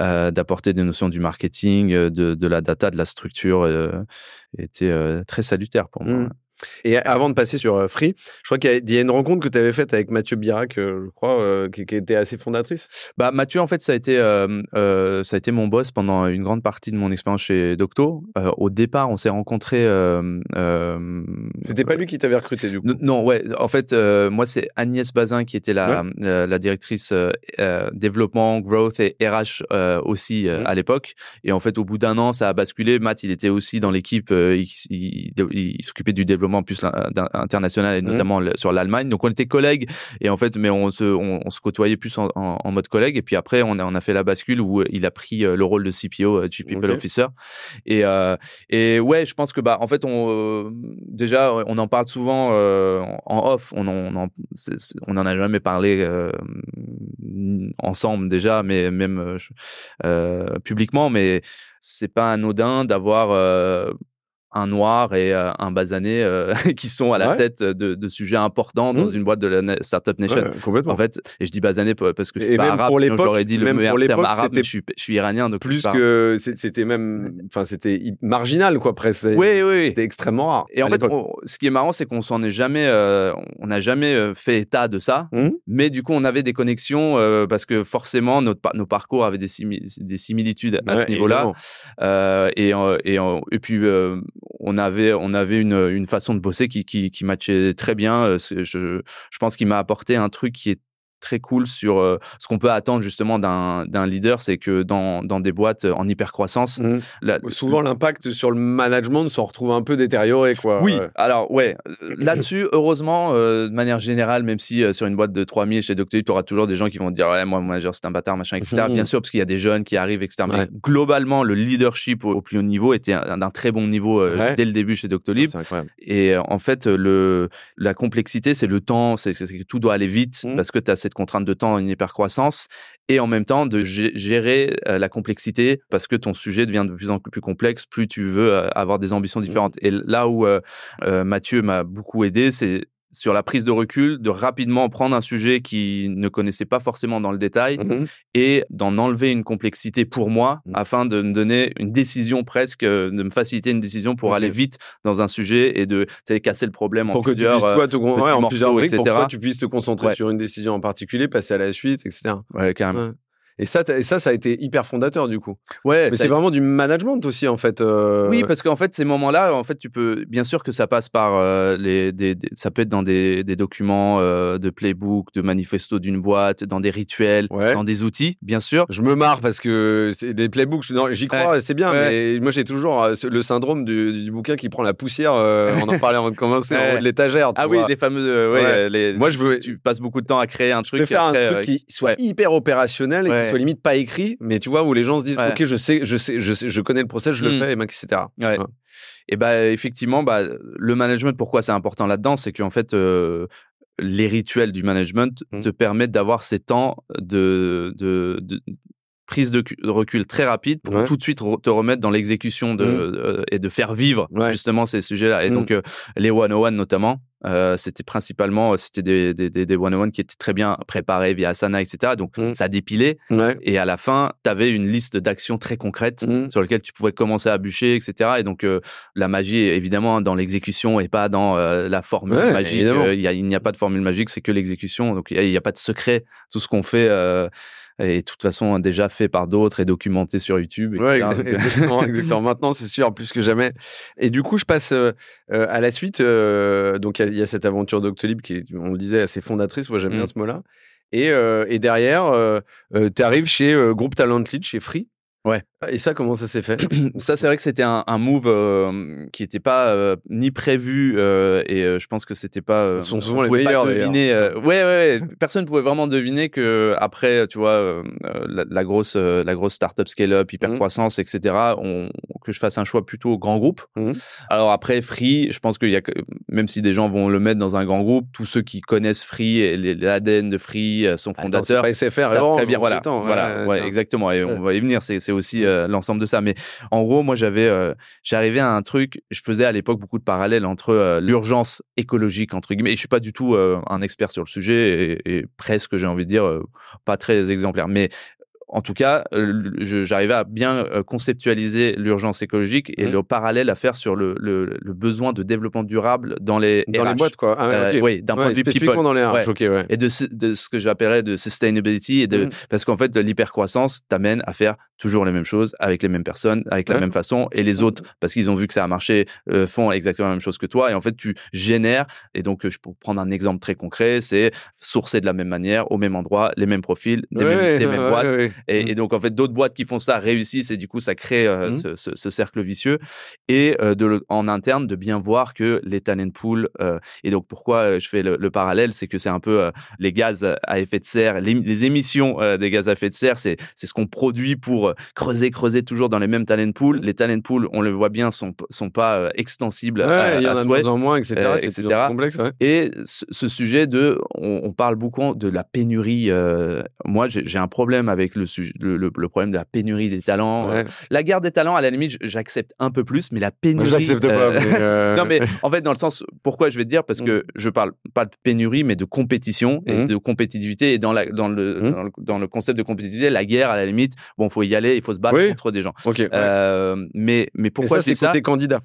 euh, d'apporter des notions du marketing, de, de, la data, de la structure, était très salutaire pour moi. Et avant de passer sur euh, Free, je crois qu'il y, a une rencontre que tu avais faite avec Mathieu Birac, euh, je crois, euh, qui, était assez fondatrice. Bah Mathieu, en fait, ça a été ça a été mon boss pendant une grande partie de mon expérience chez Docto. au départ, on s'est rencontrés. C'était pas lui qui t'avait recruté du coup? Non, ouais. En fait, moi, c'est Agnès Bazin qui était la, la directrice développement, growth et RH aussi mmh. à l'époque. Et en fait, au bout d'un an, ça a basculé. Matt, il était aussi dans l'équipe. il, il, il s'occupait du développement développement plus international et mmh. notamment sur l'Allemagne. Donc on était collègues et en fait, mais on se, on, se côtoyait plus en, en, mode collègue. Et puis après, on a, on a fait la bascule où il a pris le rôle de CPO, Chief People Officer. Et, et ouais, je pense que bah en fait, on déjà on en parle souvent en off. On en, on on en a jamais parlé ensemble déjà, mais même euh, publiquement. Mais c'est pas anodin d'avoir euh, un noir et euh, un basané euh, qui sont à la tête de, de, sujets importants dans mmh. une boîte de la Startup Nation. complètement. En fait, et je dis basané parce que je suis pas arabe, sinon j'aurais dit le meilleur terme arabe, mais je suis, je suis iranien. Donc plus que c'était même, enfin c'était marginal quoi presque. Oui, oui, C'était extrêmement rare. Et en fait, ce qui est marrant, c'est qu'on s'en est jamais, euh, on n'a jamais fait état de ça, mmh. mais du coup, on avait des connexions parce que forcément, notre, nos parcours avaient des, des similitudes à ce niveau-là. et, et, et, puis, on avait on avait une, une façon de bosser qui, qui, qui matchait très bien. Euh, je, je pense qu'il m'a apporté un truc qui est très cool sur euh, ce qu'on peut attendre justement d'un leader, c'est que dans, dans, des boîtes en hyper croissance, mmh. souvent l'impact sur le management se retrouve un peu détérioré, quoi. Oui, alors ouais, euh, là-dessus, heureusement, euh, de manière générale, même si sur une boîte de 3000 chez Doctolib, tu auras toujours des gens qui vont dire ouais, moi mon manager c'est un bâtard, machin, etc. Bien sûr, parce qu'il y a des jeunes qui arrivent, etc. Mais globalement, le leadership au, plus haut niveau était d'un très bon niveau dès le début chez Doctolib. Et en fait, le la complexité, c'est le temps, c'est que tout doit aller vite mmh. parce que tu as cette contrainte de temps, une hypercroissance, et en même temps de gérer euh, la complexité parce que ton sujet devient de plus en plus complexe, plus tu veux euh, avoir des ambitions mmh. différentes. Et là où euh, Mathieu m'a beaucoup aidé, c'est sur la prise de recul, de rapidement prendre un sujet qui ne connaissait pas forcément dans le détail mmh et d'en enlever une complexité pour moi mmh. afin de me donner une décision presque, euh, de me faciliter une décision pour aller vite dans un sujet et de casser le problème en plusieurs, tu puisses, toi, en plusieurs briques, etc. Pour que tu puisses te concentrer sur une décision en particulier, passer à la suite, etc. Ouais, carrément. Et ça, et ça, ça a été hyper fondateur du coup. Ouais. Mais c'est vraiment du management aussi en fait. Euh... Oui, parce qu'en fait, ces moments-là, en fait, tu peux, bien sûr que ça passe par euh, les, des, ça peut être dans des, des documents euh, de playbook, de manifesto d'une boîte, dans des rituels, dans des outils, bien sûr. Je me marre parce que c'est des playbooks. J'y crois, c'est bien, mais moi j'ai toujours euh, le syndrome du, du, bouquin qui prend la poussière. On en parlait avant de commencer, en haut de l'étagère. Ah oui, des fameux. ouais. Les, moi, je veux. Tu passes beaucoup de temps à créer un truc. Je faire un truc qui soit hyper opérationnel et soit limite pas écrit, mais tu vois, où les gens se disent, OK, je sais, je sais, je sais, je connais le process, je le mmh. fais, etc. Ouais. Et bah, effectivement, bah, le management, pourquoi c'est important là-dedans, c'est qu'en fait, euh, les rituels du management mmh. te permettent d'avoir ces temps de, de, de prise de, recul très rapide pour tout de suite te remettre dans l'exécution de, mmh. euh, et de faire vivre justement ces sujets-là. Et donc euh, les 101 notamment, euh, c'était principalement euh, c'était des, des, des, one-on-one qui étaient très bien préparés via Asana, etc. Donc mmh. ça dépilait. Et à la fin, tu avais une liste d'actions très concrètes mmh. sur lesquelles tu pouvais commencer à bûcher, etc. Et donc euh, la magie, évidemment, dans l'exécution et pas dans la formule magique. il n'y a, pas de formule magique, c'est que l'exécution. Donc il n'y a, a, pas de secret. Tout ce qu'on fait et de toute façon déjà fait par d'autres et documenté sur YouTube. Etc. Ouais, exactement, exactement. Maintenant, c'est sûr, plus que jamais. Et du coup, je passe euh, euh, à la suite. Euh, donc, il y, a cette aventure Doctolib qui est, on le disait, assez fondatrice. Moi, j'aime bien mmh. ce mot-là. Et, et derrière, tu arrives chez Groupe Talent Lead, chez Free. Ouais. Et ça, comment ça s'est fait? Ça, c'est vrai que c'était un, un, move euh, qui n'était pas euh, ni prévu euh, et je pense que c'était pas. Ils sont souvent les meilleurs. Deviner, ouais, ouais, ouais. Personne pouvait vraiment deviner que après, tu vois, la, la, grosse, la grosse startup scale-up, hyper mmh. croissance, etc. On, que je fasse un choix plutôt grand groupe. Mmh. Alors après, Free, je pense qu'il y a, même si des gens vont le mettre dans un grand groupe, tous ceux qui connaissent Free et l'ADN de Free, son fondateur, Attends, pas SFR, très bien. Voilà, voilà, ouais, exactement. Et on va y venir. C'est aussi euh, l'ensemble de ça. Mais en gros, moi, j'avais, euh, j'arrivais à un truc. Je faisais à l'époque beaucoup de parallèles entre euh, l'urgence écologique entre guillemets. Et je suis pas du tout un expert sur le sujet et, et presque, j'ai envie de dire, pas très exemplaire. Mais en tout cas, euh, j'arrivais à bien euh, conceptualiser l'urgence écologique et mmh. le parallèle à faire sur le, le, le, besoin de développement durable dans les dans les boîtes quoi. Ah, euh, oui, d'un point de vue people. dans les RH. Ouais. Et de, de, ce que j'appellerais de sustainability et de mmh. parce qu'en fait l'hypercroissance t'amène à faire toujours les mêmes choses avec les mêmes personnes, avec la même façon et les autres parce qu'ils ont vu que ça a marché font exactement la même chose que toi et en fait tu génères et donc je peux prendre un exemple très concret, c'est sourcer de la même manière au même endroit, les mêmes profils, des mêmes, des mêmes boîtes Et, et, donc en fait, d'autres boîtes qui font ça réussissent et du coup, ça crée euh, ce, ce, ce, cercle vicieux. Et euh, de le, en interne, de bien voir que les talent pools euh, et donc pourquoi je fais le, le parallèle, c'est que c'est un peu les gaz à effet de serre, les, les émissions des gaz à effet de serre, c'est ce qu'on produit pour creuser, creuser toujours dans les mêmes talent pools. Les talent pools, on le voit bien, sont sont pas extensibles. Ouais, à, il y en a moins en moins, etc. complexe. Ouais. Et ce, ce sujet de, on, on, parle beaucoup de la pénurie. Moi, j'ai un problème avec le, sujet, le, le, le, problème de la pénurie des talents. Ouais. La guerre des talents, à la limite, j'accepte un peu plus, mais la pénurie. J'accepte pas. Mais euh... non, mais en fait, dans le sens, pourquoi je vais te dire Parce que je parle pas de pénurie, mais de compétition et Mhm. de compétitivité. Et dans, la, dans, le, Mhm. dans, le, dans le concept de compétitivité, la guerre, à la limite, bon, faut y aller, il faut se battre Oui. contre des gens. Ok. ouais. Euh, mais, mais pourquoi Et ça, c'est ça côté candidat.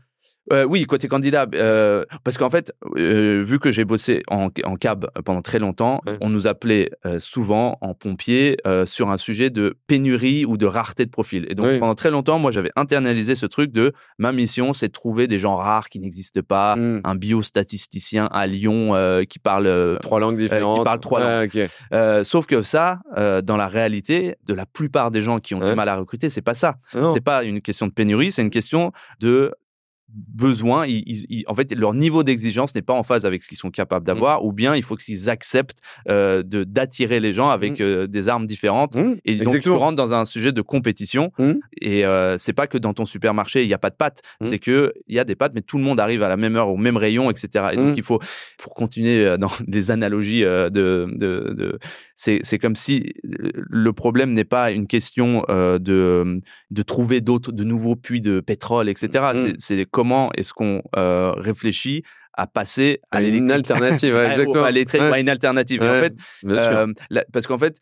Euh, oui, côté candidat, euh, parce qu'en fait, euh, vu que j'ai bossé en, en cab pendant très longtemps, Ouais. on nous appelait euh, souvent en pompier euh, sur un sujet de pénurie ou de rareté de profil. Et donc pendant très longtemps, moi j'avais internalisé ce truc de ma mission, c'est de trouver des gens rares qui n'existent pas, Mm. un biostatisticien à Lyon euh, qui parle Trois langues différentes. parle trois langues. euh, sauf que ça, euh, dans la réalité, de la plupart des gens qui ont Ouais. du mal à recruter, c'est pas ça. Non. C'est pas une question de pénurie, c'est une question de besoin. Ils, en fait, leur niveau d'exigence n'est pas en phase avec ce qu'ils sont capables d'avoir, ou bien il faut qu'ils acceptent euh, de d'attirer les gens avec Mm. euh, des armes différentes. Mmh, Et donc, tu exactement. rentres dans un sujet de compétition. Mm. Et euh, c'est pas que dans ton supermarché, il n'y a pas de pâtes. Mm. C'est que il y a des pâtes, mais tout le monde arrive à la même heure, au même rayon, etc. Et donc, Mm. il faut, pour continuer euh, dans des analogies de, de, de c'est, comme si le problème n'est pas une question de, de trouver d'autres, de nouveaux puits de pétrole, etc. Mm. C'est comment est-ce qu'on euh, réfléchit à passer à, À une alternative, ouais, exactement. à Ouais. à une alternative. En fait, euh, la- parce qu'en fait,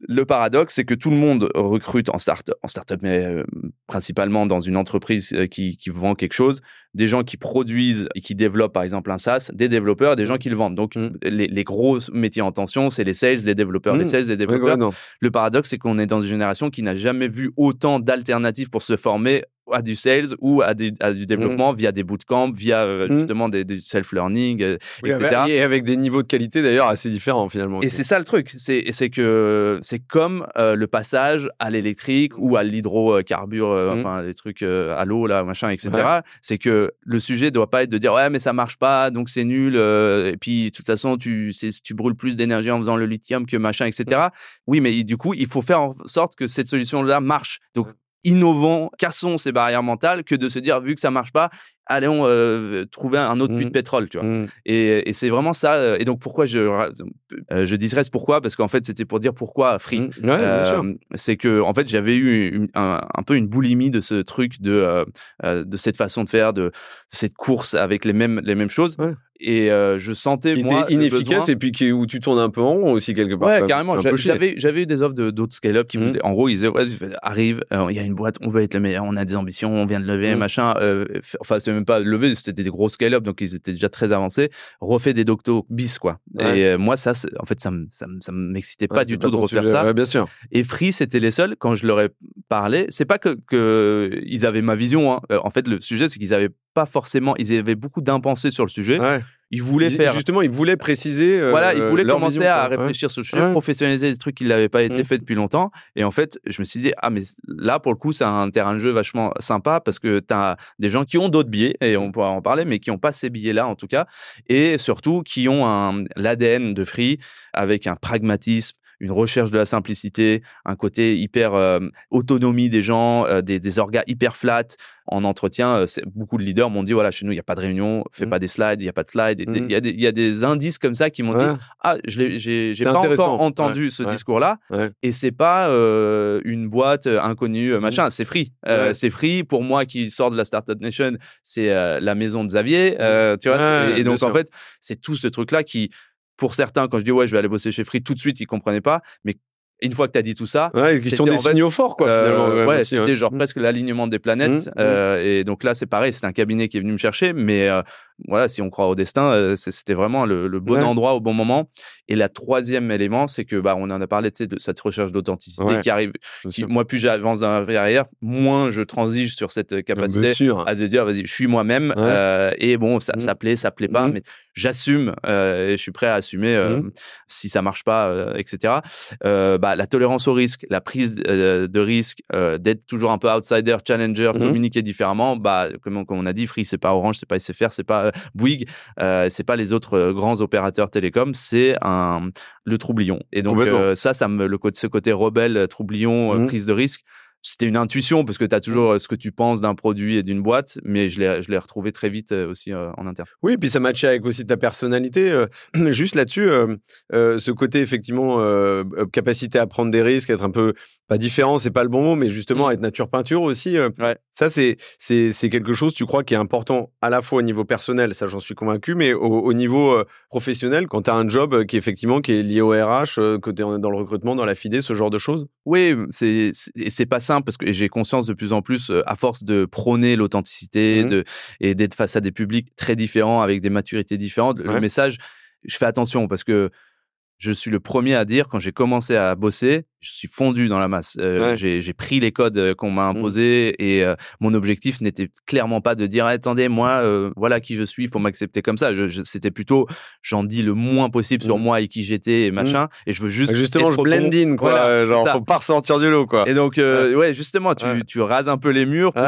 le paradoxe, c'est que tout le monde recrute en start en start-up, mais euh, principalement dans une entreprise qui, qui vend quelque chose, des gens qui produisent et qui développent, par exemple, un SaaS, des développeurs, des gens qui le vendent. Donc, Mm. les, les gros métiers en tension, c'est les sales, les développeurs, les Mm. sales, les développeurs. Le paradoxe, c'est qu'on est dans une génération qui n'a jamais vu autant d'alternatives pour se former à du sales ou à, des- à du développement via des bootcamps, via euh, Mm. justement des, des self-learning, euh, Oui, etc. et avec des niveaux de qualité d'ailleurs assez différents finalement. Et c'est ça le truc, c'est que c'est comme euh, le passage à l'électrique ou à l'hydrocarbure, Mm. enfin les trucs à l'eau là, machin, etc. Ouais. C'est que le sujet doit pas être de dire ouais mais ça marche pas donc c'est nul euh, et puis de toute façon tu tu brûles plus d'énergie en faisant le lithium que machin, etc. Oui mais du coup il faut faire en sorte que cette solution là marche. Donc innovons, cassons ces barrières mentales que de se dire vu que ça marche pas allons euh, trouver un autre puits de pétrole, tu vois. Mm. Et, et c'est vraiment ça. euh, Et donc pourquoi je euh, je digresse pourquoi parce qu'en fait c'était pour dire pourquoi Free. Mm. Ouais, sûr. Euh, c'est que en fait j'avais eu une- un, un peu une boulimie de ce truc de de cette façon de faire de, de cette course avec les mêmes les mêmes choses Ouais. Et euh, je sentais Qui moi était inefficace et puis qui, où tu tournes un peu en rond aussi quelque part. Ouais, carrément. J'avais, j'avais eu des offres de, d'autres scale-up qui, voulaient- en gros, ils disaient, ouais, arrive, euh, il y a une boîte, on veut être le meilleur, on a des ambitions, on vient de lever, Mhm. machin. euh, enfin, c'est même pas lever, c'était des gros scale-up, donc ils étaient déjà très avancés. Refait des doctos bis, quoi. Ouais. Et euh, moi, ça, en fait, ça me, ça ça m'excitait Ouais, pas du tout de refaire sujet. ça. Bien sûr. Et Free, c'était les seuls, quand je leur ai parlé, c'est pas que, que ils avaient ma vision, hein. Euh, En fait, le sujet, c'est qu'ils avaient pas forcément, ils avaient beaucoup d'impensés sur le sujet. Ouais. Ils voulaient Ils- faire Justement, ils voulaient préciser. euh, voilà, il voulait leur commencer vision, à. Ouais. réfléchir sur le sujet, Ouais. professionnaliser des trucs qui n'avaient pas été Mm. faits depuis longtemps. Et en fait, je me suis dit, ah, mais là, pour le coup, c'est un terrain de jeu vachement sympa parce que tu as des gens qui ont d'autres billets, et on pourra en parler, mais qui n'ont pas ces billets-là, en tout cas. Et surtout, qui ont un, l'ADN de Free avec un pragmatisme une recherche de la simplicité, un côté hyper euh, autonomie des gens, euh, des, des orgas hyper flat. En entretien, euh, beaucoup de leaders m'ont dit voilà, chez nous, il n'y a pas de réunion, fais Mm. pas des slides, il n'y a pas de slides. Et des- Mm. Il y, a des- il y a des indices comme ça qui m'ont Ouais. dit ah, je j'ai C'est pas encore entendu Ouais, ce ouais. discours-là. Et c'est pas euh, une boîte inconnue, machin. C'est free. C'est free. Pour moi, qui sort de la Startup Nation, c'est la maison de Xavier. tu vois. Ouais, et, donc, en fait, c'est tout ce truc-là qui, pour certains, quand je dis ouais, je vais aller bosser chez Free, tout de suite, ils comprenaient pas. Mais une fois que tu as dit tout ça, Ouais, qui sont des signaux forts, quoi, euh, finalement. ouais, c'était genre Mm. presque l'alignement des planètes. Mm, mm. euh, et donc là, c'est pareil, c'est un cabinet qui est venu me chercher, mais euh, voilà, si on croit au destin, c'était vraiment le, bon endroit au bon moment. Et la troisième élément, c'est que bah on en a parlé de cette recherche d'authenticité qui arrive. Qui, moi, plus j'avance dans la carrière, moins je transige sur cette capacité à se dire vas-y, je suis moi-même. et bon, ça, mmh. ça plaît, ça plaît pas, mmh. mais j'assume et je suis prêt à assumer mmh. si ça marche pas, etc. bah la tolérance au risque, la prise de risque, d'être toujours un peu outsider, challenger, communiquer différemment. Bah comme, comme on a dit, Free c'est pas Orange, c'est pas SFR, c'est pas Bouygues, c'est pas les autres grands opérateurs télécoms, c'est un le troublion. Et donc ça, ça me le côté ce côté rebelle, troublion, mmh. prise de risque c'était une intuition parce que tu as toujours mmh. ce que tu penses d'un produit et d'une boîte, mais je l'ai, je l'ai retrouvé très vite aussi en interne. Oui, puis ça matchait avec aussi ta personnalité. juste là-dessus, ce côté effectivement capacité à prendre des risques, être un peu pas différent, c'est pas le bon mot, mais justement mmh. être nature peinture aussi. ouais. Ça, c'est, c'est, c'est quelque chose, tu crois, qui est important à la fois au niveau personnel, ça j'en suis convaincu, mais au, niveau professionnel, quand tu as un job qui effectivement qui est lié au RH, es dans le recrutement, dans la FIDE, ce genre de choses? Oui, c'est, c'est, c'est pas simple parce que j'ai conscience de plus en plus, euh, à force de prôner l'authenticité mmh de, et d'être face à des publics très différents avec des maturités différentes, le message, je fais attention parce que je suis le premier à dire quand j'ai commencé à bosser, je suis fondu dans la masse. Euh, j'ai pris les codes euh, qu'on m'a mmh. imposés et euh, mon objectif n'était clairement pas de dire attendez moi voilà qui je suis, il faut m'accepter comme ça. C'était plutôt j'en dis le moins possible sur mmh. moi et qui j'étais et mmh. machin et je veux juste justement je blend in quoi, genre faut pas ressortir du lot quoi. Et donc ouais, justement tu, tu rases un peu les murs pour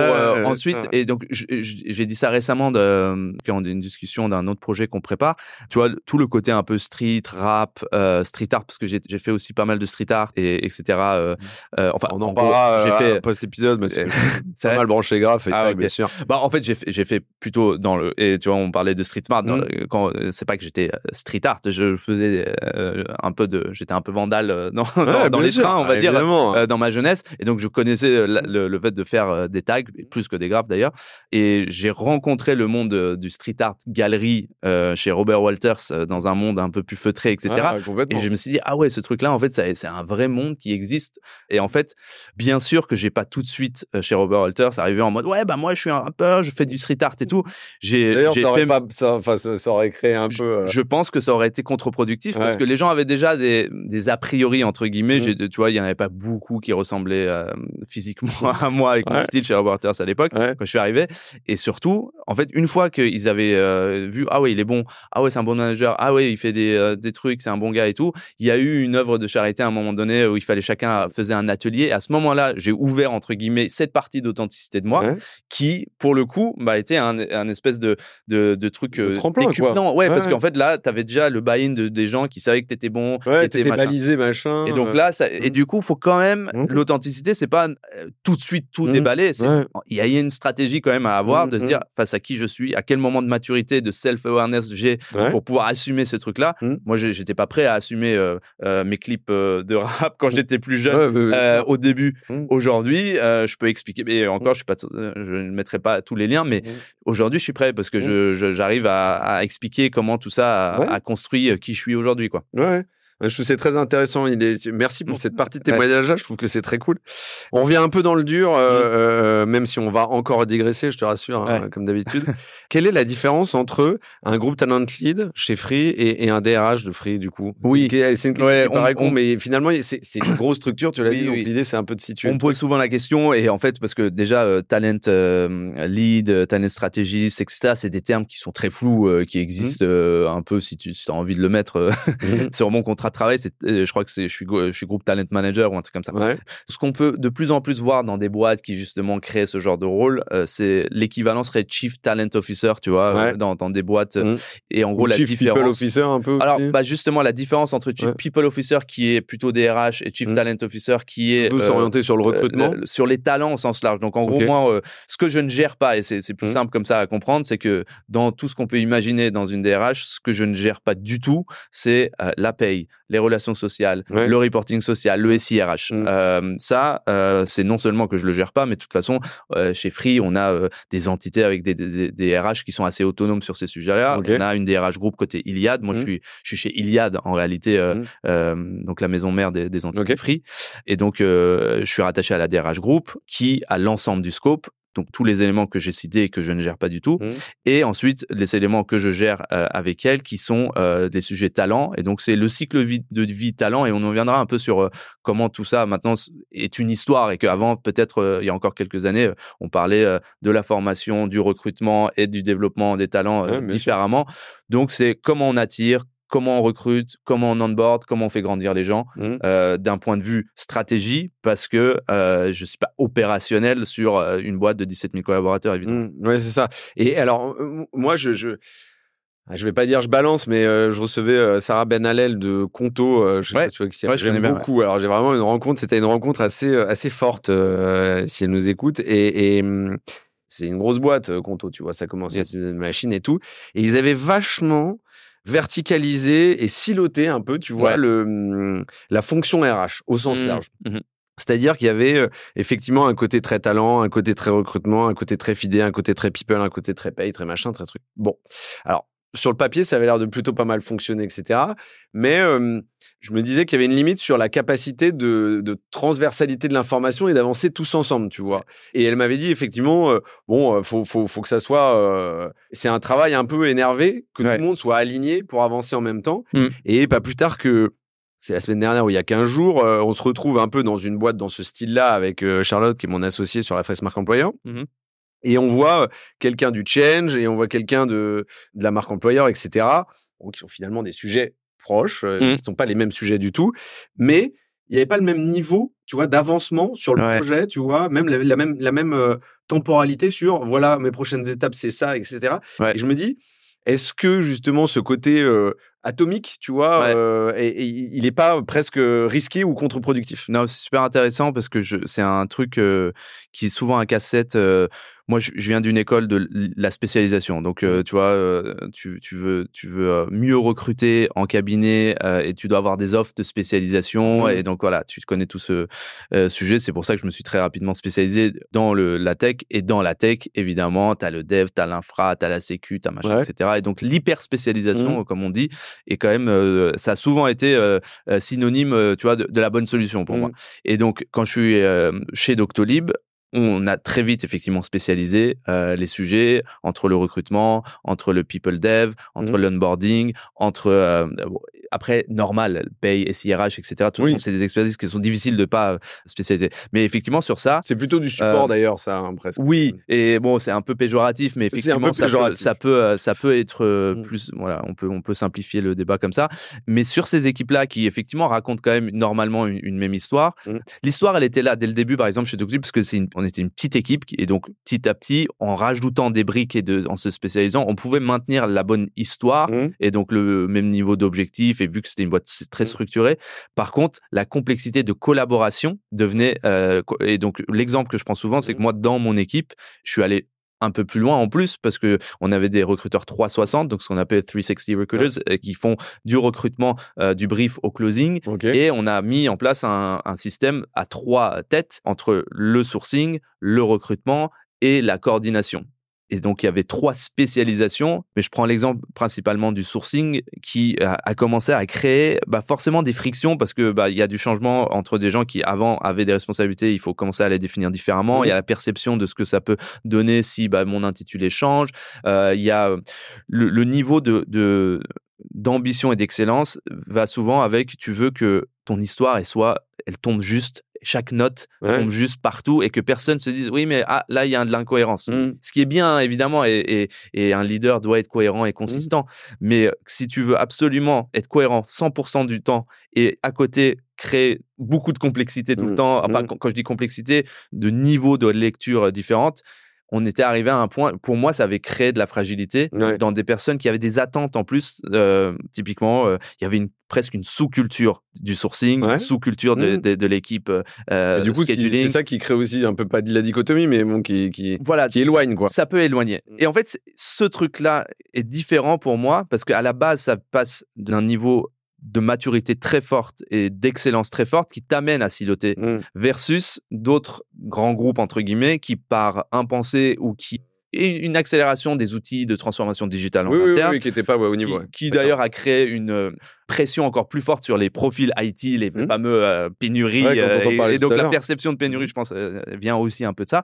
ensuite et donc j'ai dit ça récemment de, quand une discussion d'un autre projet qu'on prépare. Tu vois tout le côté un peu street rap, street art parce que j'ai fait aussi pas mal de street art et etc. Euh, mmh. euh, enfin, on en, parlera j'ai fait post-épisode, mais c'est pas mal branché graphe, ah, bien sûr. Bah, en fait, j'ai fait, j'ai fait plutôt dans le, et tu vois, on parlait de street smart. Mmh. Quand, c'est pas que j'étais euh, street art, je faisais un peu de, j'étais un peu vandale dans, dans, les trains, on va dire, dans ma jeunesse. Et donc, je connaissais le, fait de faire des tags, plus que des graphes d'ailleurs. Et j'ai rencontré le monde du street art galerie chez Robert Walters dans un monde un peu plus feutré, etc. Ah, et je me suis dit, ah ouais, ce truc-là, en fait, c'est un vrai monde qui existe. Et en fait, bien sûr que j'ai pas tout de suite euh, chez Robert Walters arrivé en mode ouais bah moi je suis un rappeur, je fais du street art et tout. J'ai d'ailleurs ça aurait pas ça, enfin, ça, aurait créé un peu. Euh, je pense que ça aurait été contre-productif parce que les gens avaient déjà des, des a priori entre guillemets. Mmh. Tu vois, il y en avait pas beaucoup qui ressemblaient euh, physiquement à moi avec mon style chez Robert Walters à l'époque quand je suis arrivé. Et surtout, en fait, une fois qu'ils avaient vu ah ouais il est bon, ah ouais c'est un bon manager, ah ouais il fait des, des trucs, c'est un bon gars et tout, il y a eu une œuvre de charité à un moment donné où il fallait chacun faisait un atelier. À ce moment-là, j'ai ouvert entre guillemets cette partie d'authenticité de moi, qui pour le coup, bah était un, un espèce de de, de truc euh, tremplin, quoi. Ouais, parce qu'en fait là, tu avais déjà le buy-in de, des gens qui savaient que t'étais bon, ouais, t'étais balisé, machin. Et donc là, ça, et du coup, faut quand même mmh. l'authenticité, c'est pas euh, tout de suite tout mmh. déballer. Il y a une stratégie quand même à avoir mmh, de se dire face à qui je suis, à quel moment de maturité, de self-awareness j'ai pour pouvoir assumer ce truc-là. Moi, j'étais pas prêt à assumer euh, mes clips de rap quand j'étais plus jeune euh, au début. Mmh. Aujourd'hui, euh, je peux expliquer. Et encore, mmh. je suis pas, je ne mettrai pas tous les liens, mais mmh. aujourd'hui, je suis prêt parce que je, j'arrive à, à, expliquer comment tout ça a, a construit euh, qui je suis aujourd'hui, quoi. Ouais. Je trouve c'est très intéressant. Il est... Merci pour cette partie de témoignage. Je trouve que c'est très cool. On revient un peu dans le dur, euh, mm. euh, même si on va encore digresser, je te rassure, hein, comme d'habitude. Quelle est la différence entre un groupe talent lead chez Free et, et un DRH de Free, du coup? Oui, c'est une question qui paraît con, mais finalement, c'est une grosse structure, tu l'as dit. Donc l'idée, c'est un peu de situer. On pose souvent la question, et en fait, parce que déjà, euh, talent lead, talent strategist, etc., c'est des termes qui sont très flous, qui existent mm. un peu si tu si as envie de le mettre mm. sur mon contrat travail, c'est, euh, je crois que c'est, je suis, je suis groupe talent manager ou un truc comme ça. Ce qu'on peut de plus en plus voir dans des boîtes qui justement créent ce genre de rôle, euh, c'est l'équivalent serait chief talent officer, tu vois, dans, dans des boîtes. Mmh. Et en gros, la chief différence. people officer un peu. Alors, bah justement, la différence entre chief people officer qui est plutôt DRH et chief mmh. talent officer qui est euh, s'orienter sur le recrutement, sur les talents au sens large. Donc en gros, moi, ce que je ne gère pas et c'est, c'est plus mmh. simple comme ça à comprendre, c'est que dans tout ce qu'on peut imaginer dans une DRH, ce que je ne gère pas du tout, c'est la paye, les relations sociales, le reporting social, le SIRH. Mm. Euh, ça, euh, c'est non seulement que je le gère pas, mais de toute façon, euh, chez Free, on a euh, des entités avec des, des, des, RH qui sont assez autonomes sur ces sujets-là. On a une DRH groupe côté Iliad. Moi, je mm. suis je suis chez Iliad en réalité, mm. donc la maison mère des, des entités Free. Et donc, je suis rattaché à la DRH groupe qui a l'ensemble du scope donc tous les éléments que j'ai cités et que je ne gère pas du tout, Mmh. et ensuite les éléments que je gère euh, avec elle qui sont euh, des sujets talent. Et donc c'est le cycle vie- de vie talent et on en viendra un peu sur euh, comment tout ça maintenant est une histoire et qu'avant peut-être il y a encore quelques années on parlait de la formation, du recrutement et du développement des talents Ouais, bien sûr. différemment. Donc c'est comment on attire, comment on recrute, comment on onboard, comment on fait grandir les gens Mmh. euh, d'un point de vue stratégie parce que euh, je suis pas opérationnel sur euh, une boîte de 17 000 collaborateurs évidemment. Mmh, ouais, c'est ça. Et alors, moi, je, je, ah, je vais pas dire je balance, mais euh, je recevais euh, Sarah Ben Hallel de Conto. euh, je sais Ouais. pas si tu vois qui c'est. Ouais, je J'aime beaucoup. Alors, j'ai vraiment une rencontre. C'était une rencontre assez, assez forte si elle nous écoute. Et, et hum, c'est une grosse boîte, Conto. Tu vois, ça commence à être une machine et tout. Et ils avaient vachement verticalisé et siloté un peu, tu vois, Ouais. le, hum, la fonction RH au sens Mmh. large. Mhm. C'est-à-dire qu'il y avait euh, effectivement un côté très talent, un côté très recrutement, un côté très fidé, un côté très people, un côté très paye, très machin, très truc. Bon, alors sur le papier, ça avait l'air de plutôt pas mal fonctionner, etc. Mais euh, je me disais qu'il y avait une limite sur la capacité de, de transversalité de l'information et d'avancer tous ensemble, tu vois. Et elle m'avait dit effectivement, euh, bon, faut, faut, faut que ça soit, euh, c'est un travail un peu énervé, que Ouais. tout le monde soit aligné pour avancer en même temps. Mm. Et pas plus tard que c'est la semaine dernière où il y a 15 jours, on se retrouve un peu dans une boîte dans ce style-là avec Charlotte, qui est mon associé sur la Face Marque Employeur. Mhm. Et on voit euh, quelqu'un du change et on voit quelqu'un de, de la marque employeur, etc. Qui sont finalement des sujets proches, euh, Mhm. qui ne sont pas les mêmes sujets du tout. Mais il n'y avait pas le même niveau, tu vois, d'avancement sur le Ouais. projet, tu vois, même la, la même, la même euh, temporalité sur, voilà, mes prochaines étapes, c'est ça, etc. Ouais. Et je me dis, est-ce que justement ce côté euh, atomique, tu vois, Ouais. euh, et- et il n'est pas presque risqué ou contre-productif? Non, c'est super intéressant parce que c'est un truc euh, qui est souvent un casse-tête. Moi, je, viens d'une école de la spécialisation, donc euh, tu vois, euh, tu, tu veux, tu veux euh, mieux recruter en cabinet euh, et tu dois avoir des offres de spécialisation Mhm. et donc voilà, tu connais tout ce euh, sujet. C'est pour ça que je me suis très rapidement spécialisé dans le la tech et dans la tech, évidemment, t'as le dev, t'as l'infra, t'as la sécu, t'as machin, Ouais. etc. Et donc l'hyper spécialisation, Mhm. comme on dit, est quand même, euh, ça a souvent été synonyme, tu vois, de, de la bonne solution pour moi. Et donc, quand je suis euh, chez Doctolib, on a très vite effectivement spécialisé euh, les sujets entre le recrutement, entre le people dev, entre Mhm. l'onboarding, entre euh, après normal, paye, SIRH, etc. De toute Oui. c'est des expertises qui sont difficiles de pas euh, spécialiser. Mais effectivement sur ça, C'est plutôt du support Euh, d'ailleurs, ça, hein, presque. oui, et bon, c'est un peu péjoratif, mais effectivement, ça, péjoratif. Peut, ça peut, ça peut être euh, Mm. plus, voilà, on peut, on peut simplifier le débat comme ça. Mais sur ces équipes-là, qui effectivement racontent quand même normalement une, une même histoire, Mm. l'histoire, elle était là dès le début, par exemple chez Doctolib, parce que c'est, une- on était une petite équipe, et donc petit à petit, en rajoutant des briques et de, en se spécialisant, on pouvait maintenir la bonne histoire Mhm. et donc le même niveau d'objectif et vu que c'était une boîte très Mm. structurée par contre la complexité de collaboration devenait euh, et donc l'exemple que je prends souvent c'est que Mm. moi dans mon équipe je suis allé un peu plus loin en plus parce que on avait des recruteurs 360 donc ce qu'on appelle 360 recruiters euh, qui font du recrutement euh, du brief au closing et on a mis en place un, un système à trois têtes entre le sourcing, le recrutement et la coordination. Et donc, il y avait trois spécialisations, mais je prends l'exemple principalement du sourcing qui a, a commencé à créer bah, forcément des frictions parce que bah, il y a du changement entre des gens qui avant avaient des responsabilités, il faut commencer à les définir différemment. Il y a la perception de ce que ça peut donner si bah, mon intitulé change. Euh, il y a le, le niveau de, de d'ambition et d'excellence va souvent avec tu veux que ton histoire elle soit elle tombe juste chaque note Ouais. tombe juste partout et que personne se dise oui mais ah, là il y a de l'incohérence Mhm. ce qui est bien évidemment et, et, et un leader doit être cohérent et consistant mais si tu veux absolument être cohérent 100% du temps et à côté créer beaucoup de complexité tout le Mhm. temps enfin quand, je dis complexité de niveau de lecture différentes on était arrivé à un point, pour moi, ça avait créé de la fragilité Ouais. dans des personnes qui avaient des attentes en plus. Euh, typiquement, euh, il y avait une, presque une sous-culture du sourcing, Ouais. une sous-culture de, de, de l'équipe euh, du coup, c'est ça qui crée aussi un peu pas de la dichotomie, mais bon, qui, qui, Voilà, qui éloigne, quoi. ça peut éloigner. Mm. Et en fait, ce truc-là est différent pour moi parce qu'à la base, ça passe d'un niveau de maturité très forte et d'excellence très forte qui t'amène à siloter Mhm. versus d'autres grands groupes entre guillemets qui par impensé ou qui une accélération des outils de transformation digitale en Oui, oui, interne oui, qui n'était pas ouais, au qui, niveau. ouais. qui d'ailleurs a créé une, euh, pression encore plus forte sur les profils IT, les Mmh. fameux euh, pénuries. Ouais, euh, et- donc la perception de pénurie, je pense, euh, vient aussi un peu de ça.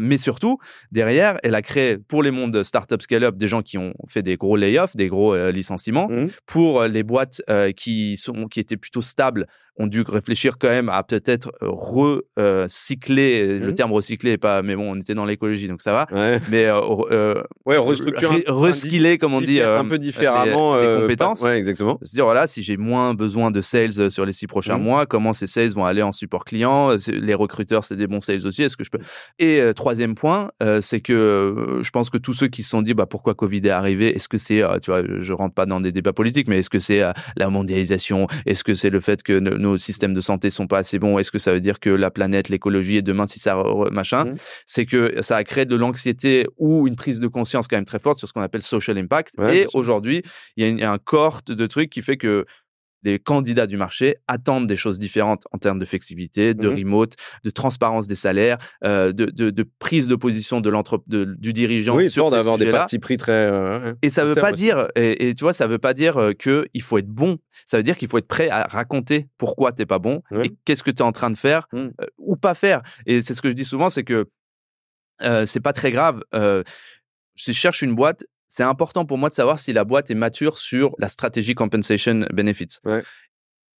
Mais surtout, derrière, elle a créé pour les mondes startup scale-up des gens qui ont fait des gros layoffs, des gros licenciements. Mmh. Pour les boîtes qui sont qui étaient plutôt stables, ont dû réfléchir quand même à peut-être recycler. Le Mhm. terme recycler est pas, mais bon, on était dans l'écologie, donc ça va. Ouais, Mais ouais restructurer. re- reskiller, comme on dit, un peu différemment les- les compétences. pas- Ouais, exactement. Dire voilà si j'ai moins besoin de sales euh, sur les six prochains Mhm. mois comment ces sales vont aller en support client Euh, les recruteurs c'est des bons sales aussi est-ce que je peux et euh, troisième point euh, c'est que euh, je pense que tous ceux qui se sont dit bah pourquoi Covid est arrivé est-ce que c'est tu vois je rentre pas dans des débats politiques mais est-ce que c'est la mondialisation est-ce que c'est le fait que no- nos systèmes de santé sont pas assez bons est-ce que ça veut dire que la planète l'écologie et demain si ça machin Mhm. c'est que ça a créé de l'anxiété ou une prise de conscience quand même très forte sur ce qu'on appelle social impact Ouais, et aujourd'hui il y a une- un cohorte de trucs qui fait que les candidats du marché attendent des choses différentes en termes de flexibilité, de Mhm. remote, de transparence des salaires, euh, de, de, de prise de position de de- du dirigeant Oui, sur d'avoir des partis pris très. euh. Et ça veut pas dire, et, et tu vois, ça veut pas dire euh, que il faut être bon. Ça veut dire qu'il faut être prêt à raconter pourquoi t'es pas bon et qu'est-ce que tu es en train de faire Mm. euh, ou pas faire. Et c'est ce que je dis souvent, c'est que c'est pas très grave. Si je cherche une boîte, c'est important pour moi de savoir si la boîte est mature sur la stratégie compensation benefits. Ouais.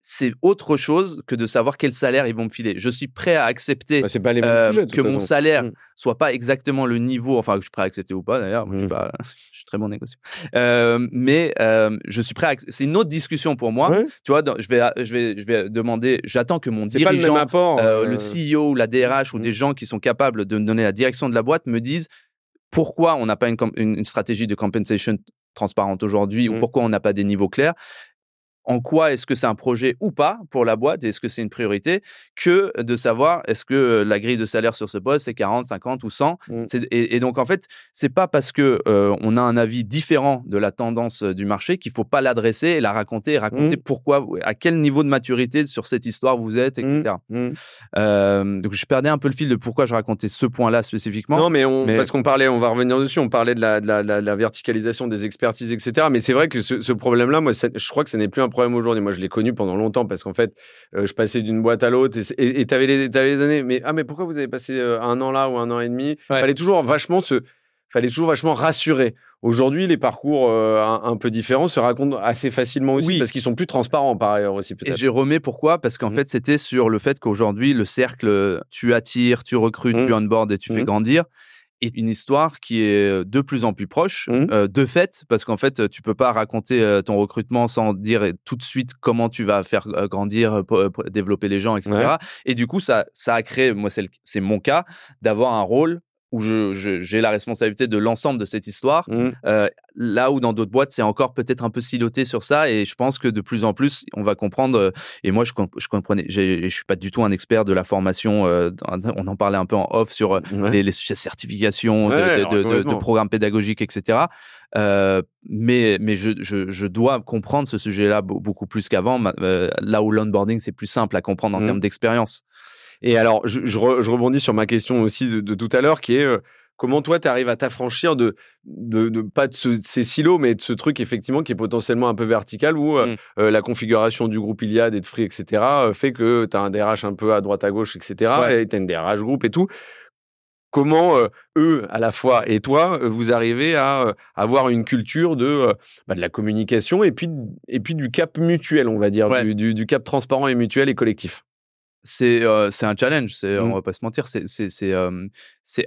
C'est autre chose que de savoir quel salaire ils vont me filer. Je suis prêt à accepter Bah, pas les euh, que mon salaire Mm. soit pas exactement le niveau, enfin que je suis prêt à accepter ou pas d'ailleurs, je, suis Mm. pas- je suis très bon négociant. Euh, mais euh, je suis prêt c'est une autre discussion pour moi. Ouais. Tu vois, dans- je vais, je vais, je vais demander, j'attends que mon pas le même dirigeant, apport. le CEO ou la DRH ou Mm. des gens qui sont capables de me donner la direction de la boîte me disent pourquoi on n'a pas une, stratégie de compensation transparente aujourd'hui ou pourquoi on n'a pas des niveaux clairs? En quoi est-ce que c'est un projet ou pas pour la boîte et est-ce que c'est une priorité que de savoir est-ce que euh, la grille de salaire sur ce poste c'est 40, 50 ou 100 Mm. C'est- et, et donc en fait c'est pas parce que euh, on a un avis différent de la tendance euh, du marché qu'il faut pas l'adresser et la raconter et raconter Mm. pourquoi à quel niveau de maturité sur cette histoire vous êtes etc Mm. euh, donc je perdais un peu le fil de pourquoi je racontais ce point-là spécifiquement Non, mais, on, Mais- parce qu'on parlait, on va revenir dessus, on parlait de la, de la, de la- de la verticalisation des expertises, etc. Mais c'est vrai que ce, ce problème-là, moi, ça- je crois que ce n'est plus un problème aujourd'hui. Moi, je l'ai connu pendant longtemps parce qu'en fait, euh, je passais d'une boîte à l'autre et tu avais, les t'avais les années. Mais, ah, mais pourquoi vous avez passé euh, un an là ou un an et demi? Ouais. Fallait toujours vachement se. Fallait toujours vachement rassurer. Aujourd'hui, les parcours euh, un, un peu différents se racontent assez facilement aussi Oui. parce qu'ils sont plus transparents par ailleurs aussi Et je remets pourquoi? Parce qu'en Mhm. fait, c'était sur le fait qu'aujourd'hui, le cercle, tu attires, tu recrutes, Mhm. tu onboard et tu fais Mhm. grandir, est une histoire qui est de plus en plus proche, Mhm. euh, de fait, parce qu'en fait, tu peux pas raconter euh, ton recrutement sans dire tout de suite comment tu vas faire euh, grandir, euh, développer les gens, etc. Ouais. Et du coup, ça, ça a créé, moi, c'est mon cas, d'avoir un rôle où je- je- j'ai la responsabilité de l'ensemble de cette histoire Mm. euh, là où dans d'autres boîtes, c'est encore peut-être un peu siloté sur ça. Et je pense que de plus en plus, on va comprendre. euh, Et moi, je, comp- je comprenais. j'ai- Je suis pas du tout un expert de la formation. euh, on en parlait un peu en off sur euh, Ouais. les, les sujets de certification, de- Ouais, de, de- de- de programmes pédagogiques, etc. Euh, mais mais je, je, je dois comprendre ce sujet-là be- beaucoup plus qu'avant. euh, là où l'onboarding, c'est plus simple à comprendre en Mhm. termes d'expérience. Et alors, je, je, re- je rebondis sur ma question aussi de, de tout à l'heure, qui est euh, comment toi, tu arrives à t'affranchir de, de, de pas de ce- ces silos, mais de ce truc effectivement qui est potentiellement un peu vertical où euh, Mm. euh, la configuration du groupe Iliad et de Free, etc., fait que tu as un DRH un peu à droite à gauche, etc., Ouais. et tu as une DRH groupe et tout. Comment euh, eux, à la fois, et toi, euh, vous arrivez à euh, avoir une culture de, bah, de la communication et puis, et puis du cap mutuel, on va dire, Ouais. du, du, du cap transparent et mutuel et collectif? C'est euh, un challenge c'est Mm. on va pas se mentir c'est euh,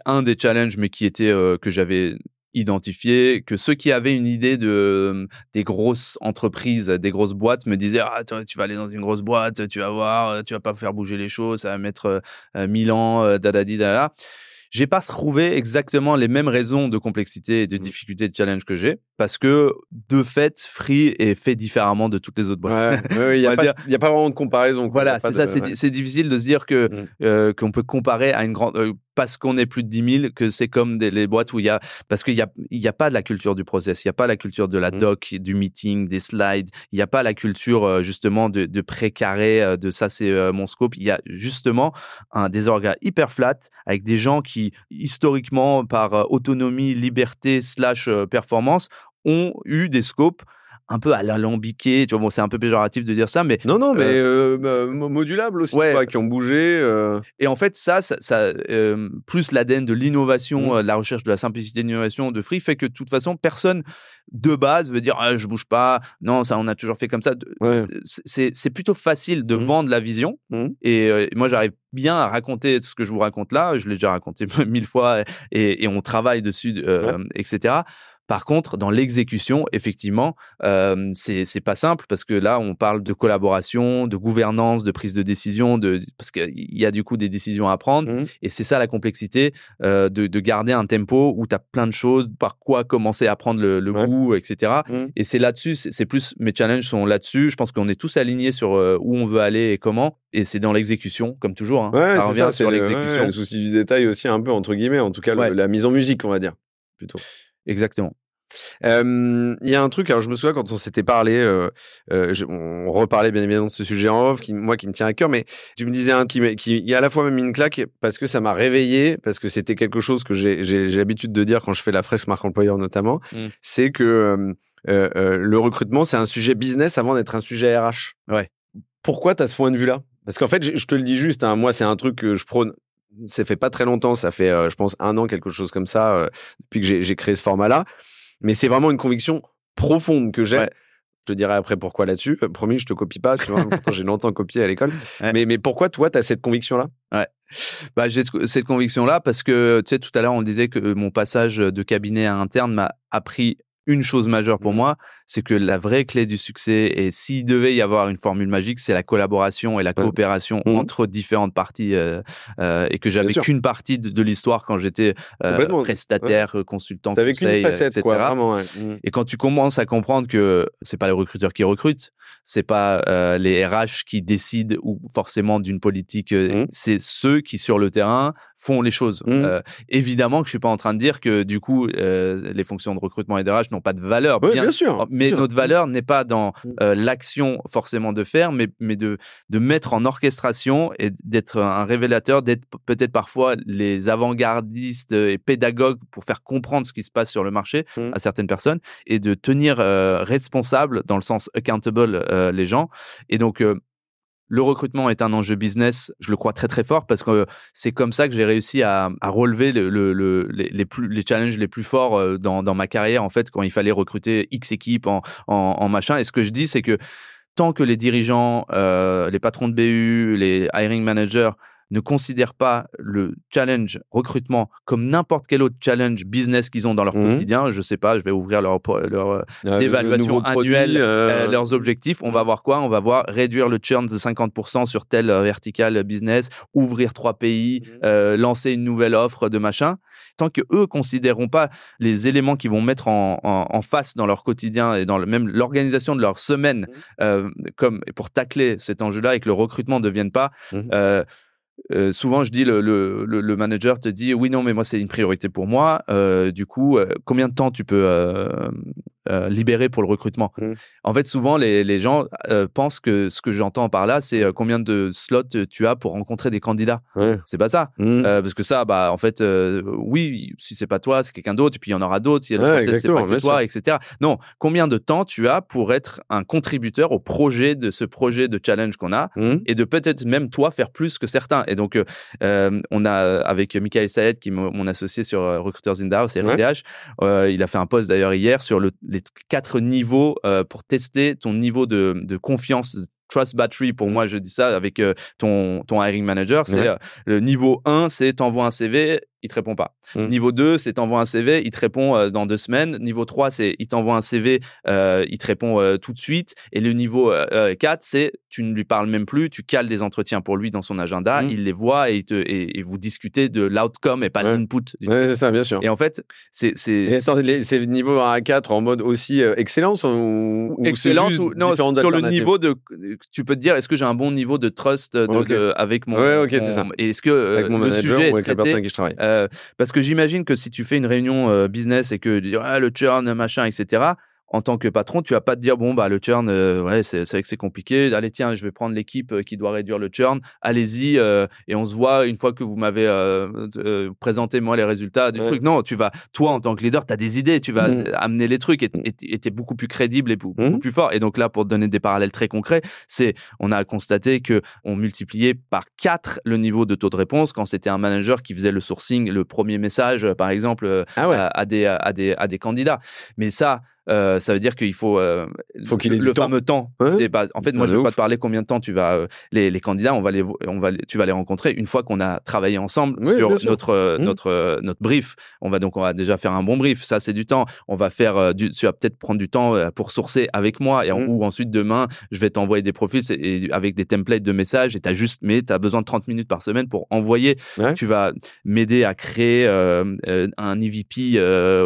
un des challenges mais qui était euh, que j'avais identifié que ceux qui avaient une idée de euh, des grosses entreprises des grosses boîtes me disaient ah toi, tu vas aller dans une grosse boîte tu vas voir tu vas pas faire bouger les choses ça va mettre mille ans dadadi dadala j'ai pas trouvé exactement les mêmes raisons de complexité et de Mm. difficulté de challenge que j'ai parce que de fait Free est fait différemment de toutes les autres boîtes il n'y On a, pas- y a pas vraiment de comparaison. quoi. Voilà, c'est ça. de- C'est ouais. di- c'est difficile de se dire que Mm. euh, qu'on peut comparer à une grande euh, parce qu'on est plus de 10 000 que c'est comme des, les boîtes où il y a parce qu'il y a il y a pas de la culture du process, il y a pas la culture de la Mm. doc, du meeting, des slides, il y a pas la culture euh, justement de, de précaré de ça c'est mon scope. Il y a justement un des orgas hyper flat avec des gens qui historiquement par euh, autonomie, liberté slash euh, performance ont eu des scopes un peu à l'alambiqué. Tu vois, bon, c'est un peu péjoratif de dire ça, mais non, non, mais euh, euh, modulable aussi, ouais. qui ont bougé. Et en fait, ça, ça, ça plus l'ADN de l'innovation, mmh. de la recherche de la simplicité de l'innovation de Free fait que de toute façon, personne de base veut dire ah, je bouge pas. Non, ça, on a toujours fait comme ça. C'est plutôt facile de mmh. vendre la vision. Mmh. Et moi, j'arrive bien à raconter ce que je vous raconte là. Je l'ai déjà raconté mille fois et, et on travaille dessus, etc. Par contre, dans l'exécution, effectivement, euh, c'est pas simple parce que là, on parle de collaboration, de gouvernance, de prise de décision, de parce qu'il y a du coup des décisions à prendre. Mmh. Et c'est ça la complexité euh, de, de, garder un tempo où tu as plein de choses, par quoi commencer à prendre le, le goût, etc. Mmh. Et c'est là-dessus, c'est plus mes challenges sont là-dessus. Je pense qu'on est tous alignés sur euh, où on veut aller et comment. Et c'est dans l'exécution, comme toujours. Hein. Ouais, ça revient sur l'exécution. le souci du détail aussi un peu entre guillemets, en tout cas la mise en musique, on va dire plutôt. Exactement. Il y a un truc, alors je me souviens quand on s'était parlé, euh, euh, on reparlait bien évidemment de ce sujet en off, qui, moi qui me tient à cœur, mais tu me disais un qui, qui y a à la fois même une claque parce que ça m'a réveillé, parce que c'était quelque chose que j'ai l'habitude de dire quand je fais la fresque marque employeur notamment, mmh. c'est que euh, le recrutement c'est un sujet business avant d'être un sujet RH. Ouais. Pourquoi tu as ce point de vue-là? Parce qu'en fait, je, te le dis juste, hein, moi c'est un truc que je prône ça fait pas très longtemps, ça fait, je pense, un an, quelque chose comme ça, depuis que j'ai créé ce format-là mais c'est vraiment une conviction profonde que j'ai. Je te dirai après pourquoi là-dessus. Euh, promis, je te copie pas. Tu vois, j'ai longtemps copié à l'école. Mais, mais pourquoi toi, tu as cette conviction-là? Ouais. Bah, j'ai cette conviction-là parce que, tu sais, tout à l'heure, on disait que mon passage de cabinet à interne m'a appris une chose majeure pour mmh. moi, c'est que la vraie clé du succès, et s'il devait y avoir une formule magique, c'est la collaboration et la coopération mmh. entre différentes parties, euh, euh, et que j'avais qu'une partie de, l'histoire quand j'étais euh, prestataire, consultant, conseil, facette, etc. Quoi, mmh. Et quand tu commences à comprendre que c'est pas les recruteurs qui recrutent, c'est pas les RH qui décident ou forcément d'une politique, c'est ceux qui sur le terrain font les choses. évidemment que je suis pas en train de dire que du coup les fonctions de recrutement et d'RH pas de valeur. bien, sûr. Mais notre valeur n'est pas dans mm. euh, l'action forcément de faire, mais, mais de, de mettre en orchestration et d'être un révélateur, d'être peut-être parfois les avant-gardistes et pédagogues pour faire comprendre ce qui se passe sur le marché mm. à certaines personnes et de tenir euh, responsable dans le sens accountable euh, les gens. Et donc, le recrutement est un enjeu business, je le crois très très fort parce que c'est comme ça que j'ai réussi à, relever le, les, plus, les challenges les plus forts euh, dans, dans, ma carrière en fait quand il fallait recruter X équipes en, en, machin. Et ce que je dis, c'est que tant que les dirigeants, euh, les patrons de BU, les hiring managers ne considèrent pas le challenge recrutement comme n'importe quel autre challenge business qu'ils ont dans leur mmh. quotidien. Je sais pas, je vais ouvrir leur, leur euh, ah, évaluation annuelle, euh, leurs objectifs. On va voir quoi? On va voir réduire le churn de 50% sur tel euh, vertical business, ouvrir trois pays, mmh. lancer une nouvelle offre de machin. Tant que eux considéreront pas les éléments qu'ils vont mettre en, en, face dans leur quotidien et dans le, même l'organisation de leur semaine, mmh. comme pour tacler cet enjeu-là et que le recrutement ne devienne pas euh, souvent, je dis, le, le, le, manager te dit, oui, non, mais moi, c'est une priorité pour moi. Euh, du coup, euh, combien de temps tu peux euh, libéré pour le recrutement. Mmh. En fait, souvent, les, les gens euh, pensent que ce que j'entends par là, c'est euh, combien de slots tu as pour rencontrer des candidats. C'est pas ça. Mmh. parce que ça, bah, en fait, oui, si c'est pas toi, c'est quelqu'un d'autre, et puis il y en aura d'autres, il y a c'est pas que toi, etc. Non, combien de temps tu as pour être un contributeur au projet de ce projet de challenge qu'on a, mmh. et de peut-être même toi faire plus que certains. Et donc, on a, avec Michael Saed, qui est mon associé sur Recruiters in the House et RDH, il a fait un post d'ailleurs hier sur le, les quatre niveaux euh, pour tester ton niveau de, de confiance trust battery. Pour moi je dis ça avec euh, ton ton hiring manager c'est euh, le niveau 1 c'est t'envoies un CV il te répond pas. Mmh. Niveau 2, c'est t'envoie un CV, il te répond euh, dans deux semaines. Niveau 3, c'est il t'envoie un CV, euh, il te répond euh, tout de suite. Et le niveau 4, c'est tu ne lui parles même plus, tu cales des entretiens pour lui dans son agenda, mmh. il les voit et, te, et, vous discutez de l'outcome et pas de l'input. Oui, c'est ça, bien sûr. Et en fait, c'est... C'est niveau 1 à 4 en mode aussi excellence ou, excellence ou, non, sur le niveau de... Tu peux te dire, est-ce que j'ai un bon niveau de trust de, avec mon... Ouais, ok, c'est ça. Est-ce que avec mon le sujet est traité, avec qui je travaille parce que j'imagine que si tu fais une réunion euh, business et que ah, le churn, machin, etc., en tant que patron, tu vas pas te dire bon bah le churn, euh, ouais, c'est vrai que c'est compliqué. Allez tiens, je vais prendre l'équipe euh, qui doit réduire le churn. Allez-y euh, et on se voit une fois que vous m'avez présenté moi les résultats du truc. Non, tu vas toi en tant que leader, tu as des idées, tu vas mmh. amener les trucs et tu es beaucoup plus crédible et beaucoup mmh. plus fort. Et donc là, pour te donner des parallèles très concrets, c'est on a constaté que on multipliait par 4 le niveau de taux de réponse quand c'était un manager qui faisait le sourcing, le premier message, par exemple, ah à, des, à, des, à des candidats. Mais ça, euh, ça veut dire qu'il faut, euh, faut qu'il ait le fameux temps. Pas, en fait, moi, je ne vais pas te parler combien de temps tu vas. Euh, les, les, candidats, on va les, on va, tu vas les rencontrer une fois qu'on a travaillé ensemble sur notre mmh. notre notre brief. On va donc on va déjà faire un bon brief. Ça, c'est du temps. On va faire du. Tu vas peut-être prendre du temps pour sourcer avec moi et mmh. ou ensuite demain, je vais t'envoyer des profils et, avec des templates de messages et as juste, mais tu as besoin de 30 minutes par semaine pour envoyer. Tu vas m'aider à créer un EVP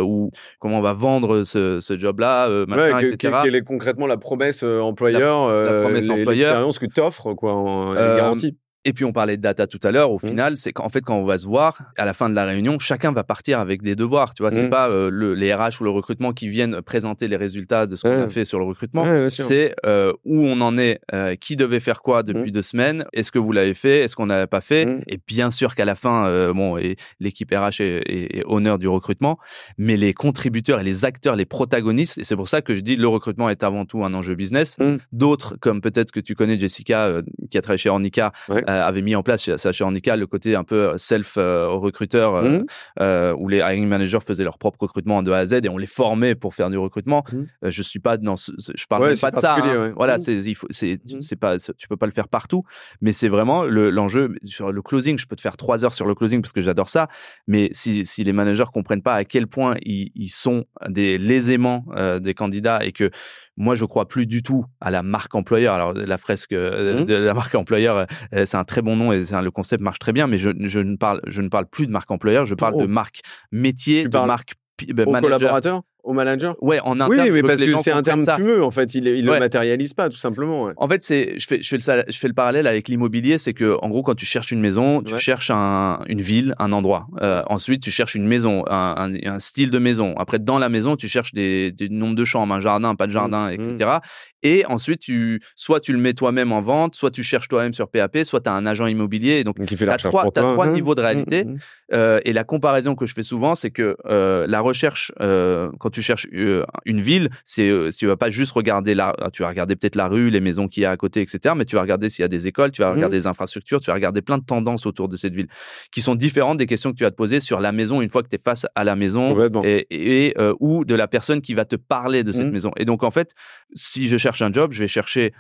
ou comment on va vendre ce, ce job euh, etc. Quelle est concrètement la promesse euh, employeur, la, la promesse euh, employeur, l'expérience que tu offres, quoi, en, garantie et puis on parlait de data tout à l'heure. Au mmh. final, c'est qu'en fait quand on va se voir à la fin de la réunion, chacun va partir avec des devoirs. Tu vois, c'est mmh. pas euh, le, les RH ou le recrutement qui viennent présenter les résultats de ce qu'on a fait sur le recrutement. c'est euh, où on en est, euh, qui devait faire quoi depuis mmh. deux semaines. Est-ce que vous l'avez fait? Est-ce qu'on n'avait pas fait? Et bien sûr qu'à la fin, euh, bon, l'équipe RH est, est, honneur du recrutement, mais les contributeurs et les acteurs, les protagonistes. Et c'est pour ça que je dis le recrutement est avant tout un enjeu business. D'autres, comme peut-être que tu connais Jessica, qui a travaillé chez Ornica. Euh, avait mis en place ça chez Handicap le côté un peu euh, recruteur euh, mmh. où les hiring managers faisaient leur propre recrutement de A à Z et on les formait pour faire du recrutement. Mmh. je suis pas dans je parle pas de ça. Hein. Voilà, mmh. c'est il faut c'est pas tu peux pas le faire partout, mais c'est vraiment l'enjeu sur le closing. Je peux te faire trois heures sur le closing parce que j'adore ça, mais si si les managers comprennent pas à quel point ils, ils sont des les aimants des candidats et que moi je crois plus du tout à la marque employeur. Alors la fresque de la marque employeur, c'est un très bon nom et le concept marche très bien, mais je, ne parle je ne parle plus de marque employeur, je parle de marque métier, de marque ben, collaborateur au manager? Ouais, en interne. Oui, mais parce que, c'est un terme fumeux, en fait. Il, il le matérialise pas, tout simplement. En fait, je fais, je fais le, je fais le parallèle avec l'immobilier, c'est que, en gros, quand tu cherches une maison, tu cherches un, une ville, un endroit. Euh, ensuite, tu cherches une maison, un, un, style de maison. Après, dans la maison, tu cherches des, des nombres de chambres, un jardin, pas de jardin, mmh, etc. Mmh. Et ensuite, tu, soit tu le mets toi-même en vente, soit tu cherches toi-même sur PAP, soit tu as un agent immobilier. donc, tu as trois, as trois mmh. niveaux de réalité. Euh, et la comparaison que je fais souvent, c'est que euh, la recherche, euh, quand tu cherches une ville, c'est tu vas pas juste regarder la, tu vas regarder peut-être la rue, les maisons qu'il y a à côté, etc. Mais tu vas regarder s'il y a des écoles, tu vas mmh. regarder des infrastructures, tu vas regarder plein de tendances autour de cette ville qui sont différentes des questions que tu vas te poser sur la maison une fois que tu es face à la maison et, et ou de la personne qui va te parler de cette mmh. maison. Et donc en fait, si je cherche un job, je vais chercher,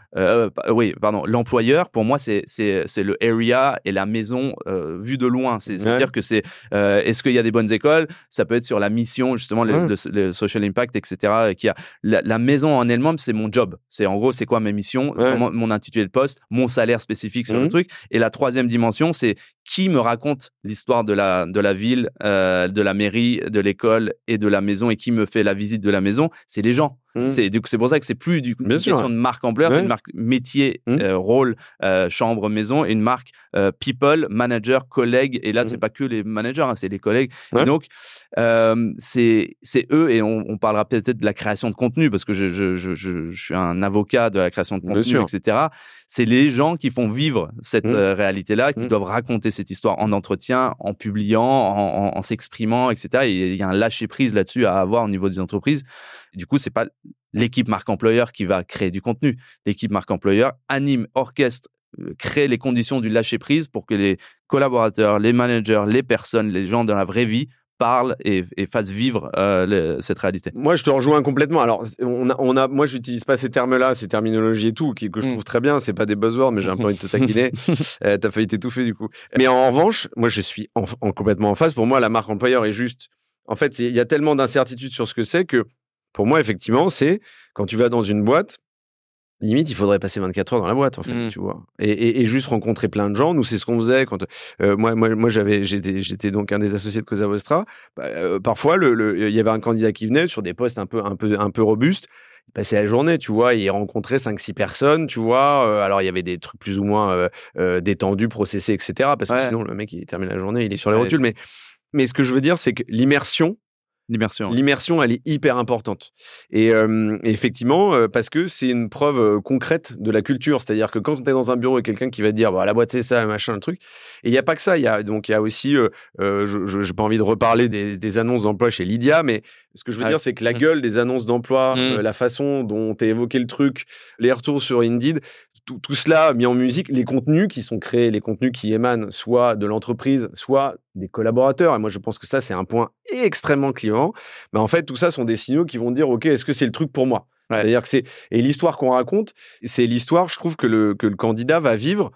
oui, pardon, l'employeur. Pour moi, c'est c'est c'est le area et la maison vue de loin. C'est à dire que c'est est-ce qu'il y a des bonnes écoles? Ça peut être sur la mission justement le, le social impact etc. Qui a la, maison en elle-même, c'est mon job. C'est en gros, c'est quoi ma mission, mon, intitulé de poste, mon salaire spécifique sur le mmh. truc. Et la troisième dimension, c'est qui me raconte l'histoire de la de la ville, euh, de la mairie, de l'école et de la maison et qui me fait la visite de la maison. C'est les gens. Mmh. C'est du c'est pour ça que c'est plus du coup, une question de marque ampleur, c'est une marque métier, mmh. euh, rôle, euh, chambre, maison et une marque people, manager, collègue. Et là, c'est pas que les managers, hein, c'est les collègues. donc c'est c'est eux et on, on parlera peut-être de la création de contenu parce que je je, je, je, suis un avocat de la création de contenu, etc. C'est les gens qui font vivre cette mmh. réalité-là, qui doivent raconter cette histoire en entretien, en publiant, en, s'exprimant, etc. Et il y a un lâcher prise là-dessus à avoir au niveau des entreprises. Du coup, c'est pas l'équipe marque employeur qui va créer du contenu. L'équipe marque employeur anime, orchestre, euh, crée les conditions du lâcher prise pour que les collaborateurs, les managers, les personnes, les gens dans la vraie vie parlent et, fassent vivre euh, cette réalité. Moi, je te rejoins complètement. Alors, on a, on a moi, j'utilise pas ces termes-là, ces terminologies et tout, qui, que je mm. trouve très bien. C'est pas des buzzwords, mais j'ai un peu envie de te taquiner. euh, T'as failli t'étouffer du coup. Mais en revanche, moi, je suis en, complètement en face. Pour moi, la marque employeur est juste. En fait, il y a tellement d'incertitudes sur ce que c'est que pour moi, effectivement, c'est quand tu vas dans une boîte, limite, il faudrait passer 24 heures dans la boîte, en fait, mmh. tu vois. Et, juste rencontrer plein de gens. Nous, c'est ce qu'on faisait quand euh, moi, moi, moi, j'avais, j'étais, j'étais donc un des associés de Cosa Vostra. Bah, euh, parfois, le, il y avait un candidat qui venait sur des postes un peu, un peu, un peu robustes. Il passait la journée, tu vois, il rencontrait 5-6 personnes, tu vois. Euh, alors, il y avait des trucs plus ou moins détendus, processés, etc. Parce que sinon, le mec, il termine la journée, il est sur les rotules. Mais, mais ce que je veux dire, c'est que l'immersion, L'immersion. L'immersion, elle est hyper importante. Et effectivement, euh, parce que c'est une preuve concrète de la culture. C'est-à-dire que quand tu es dans un bureau et quelqu'un qui va te dire, bah, la boîte c'est ça, machin, le truc. Et il n'y a pas que ça. Y a, donc, il y a aussi, je n'ai pas envie de reparler des annonces d'emploi chez Lydia, mais ce que je veux dire, c'est que la mmh. gueule des annonces d'emploi, mmh. la façon dont tu évoqué le truc, les retours sur Indeed, tout, tout, cela mis en musique, les contenus qui sont créés, les contenus qui émanent soit de l'entreprise, soit des collaborateurs. Et moi, je pense que ça, c'est un point extrêmement clivant. Mais en fait, tout ça sont des signaux qui vont dire, OK, est-ce que c'est le truc pour moi? C'est-à-dire que c'est et l'histoire qu'on raconte, c'est l'histoire. Je trouve que le que le candidat va vivre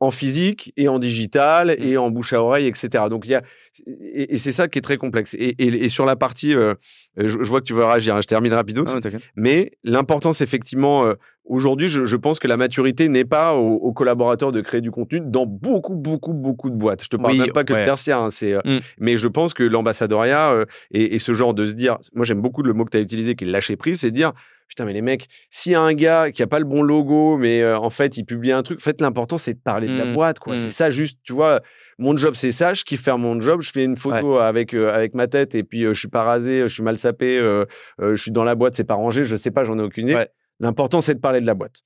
en physique et en digital mmh. et en bouche à oreille, etc. Donc il y a et, c'est ça qui est très complexe. Et, et, sur la partie, euh, je, vois que tu veux réagir. Hein, je termine rapido. Ah mais l'importance effectivement. Euh, aujourd'hui, je, pense que la maturité n'est pas aux, collaborateurs de créer du contenu dans beaucoup, beaucoup, beaucoup de boîtes. Je te parle même pas que de tertiaire. Hein, c'est, euh, mmh. Mais je pense que l'ambassadoriat et, ce genre de se dire, moi j'aime beaucoup le mot que tu as utilisé, qui est lâcher prise, c'est dire putain, mais les mecs, s'il y a un gars qui a pas le bon logo, mais euh, en fait, il publie un truc, en fait, l'important, c'est de parler de la mmh. boîte, quoi. C'est mmh. ça, juste, tu vois, mon job, c'est ça, je kiffe faire mon job, je fais une photo avec, euh, avec ma tête, et puis euh, je suis pas rasé, je suis mal sapé, je suis dans la boîte, c'est pas rangé, je sais pas, j'en ai aucune idée. L'important, c'est de parler de la boîte.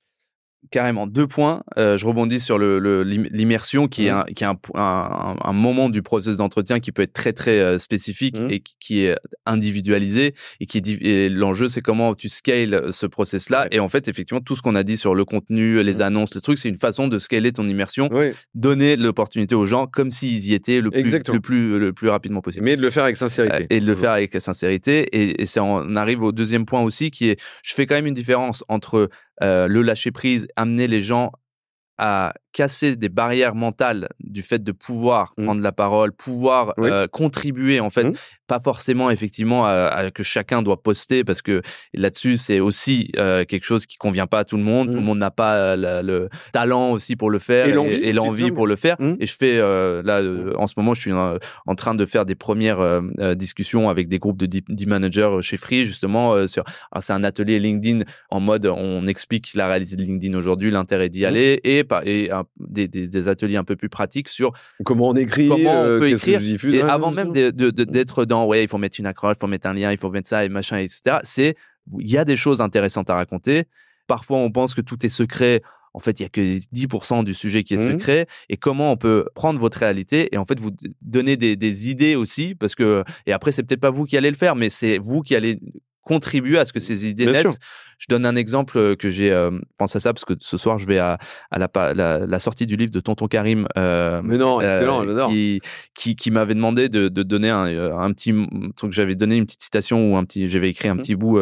Carrément, deux points. Euh, je rebondis sur le, l'immersion qui est, mmh. un, qui est un, un, moment du processus d'entretien qui peut être très très euh, spécifique mmh. et qui est individualisé et qui est l'enjeu c'est comment tu scales ce process là et en fait effectivement tout ce qu'on a dit sur le contenu, les mmh. annonces, le truc c'est une façon de scaler ton immersion, donner l'opportunité aux gens comme s'ils y étaient le plus, le plus le plus rapidement possible. Mais de le faire avec sincérité. et de le faire avec sincérité et, et ça on arrive au deuxième point aussi qui est je fais quand même une différence entre euh, le lâcher prise, amener les gens à casser des barrières mentales du fait de pouvoir mmh. prendre la parole, pouvoir euh, contribuer en fait, mmh. pas forcément effectivement à, que chacun doit poster parce que là-dessus c'est aussi euh, quelque chose qui convient pas à tout le monde. Tout le mmh. monde n'a pas euh, le talent aussi pour le faire et l'envie pour le faire. Et je fais là en ce moment je suis en train de faire des premières discussions avec des groupes de 10 managers chez Free justement sur. C'est un atelier LinkedIn en mode on explique la réalité de LinkedIn aujourd'hui, l'intérêt d'y aller et, et des, ateliers un peu plus pratiques sur comment on écrit, comment on euh, peut écrire. et avant même d'être dans, ouais, il faut mettre une accroche, il faut mettre un lien, il faut mettre ça et machin, etc. C'est, il y a des choses intéressantes à raconter. Parfois, on pense que tout est secret. En fait, il y a que 10% du sujet qui est mmh. secret. Et comment on peut prendre votre réalité et en fait vous donner des, des idées aussi, parce que et après c'est peut-être pas vous qui allez le faire, mais c'est vous qui allez contribuer à ce que ces idées naissent. Je donne un exemple euh, que j'ai euh, pensé à ça parce que ce soir je vais à, à la, la, sortie du livre de Tonton Karim. Euh, Mais non, excellent, euh, qui, qui, qui m'avait demandé de, de donner un, un petit truc. J'avais donné une petite citation ou un petit, j'avais écrit un mmh. petit bout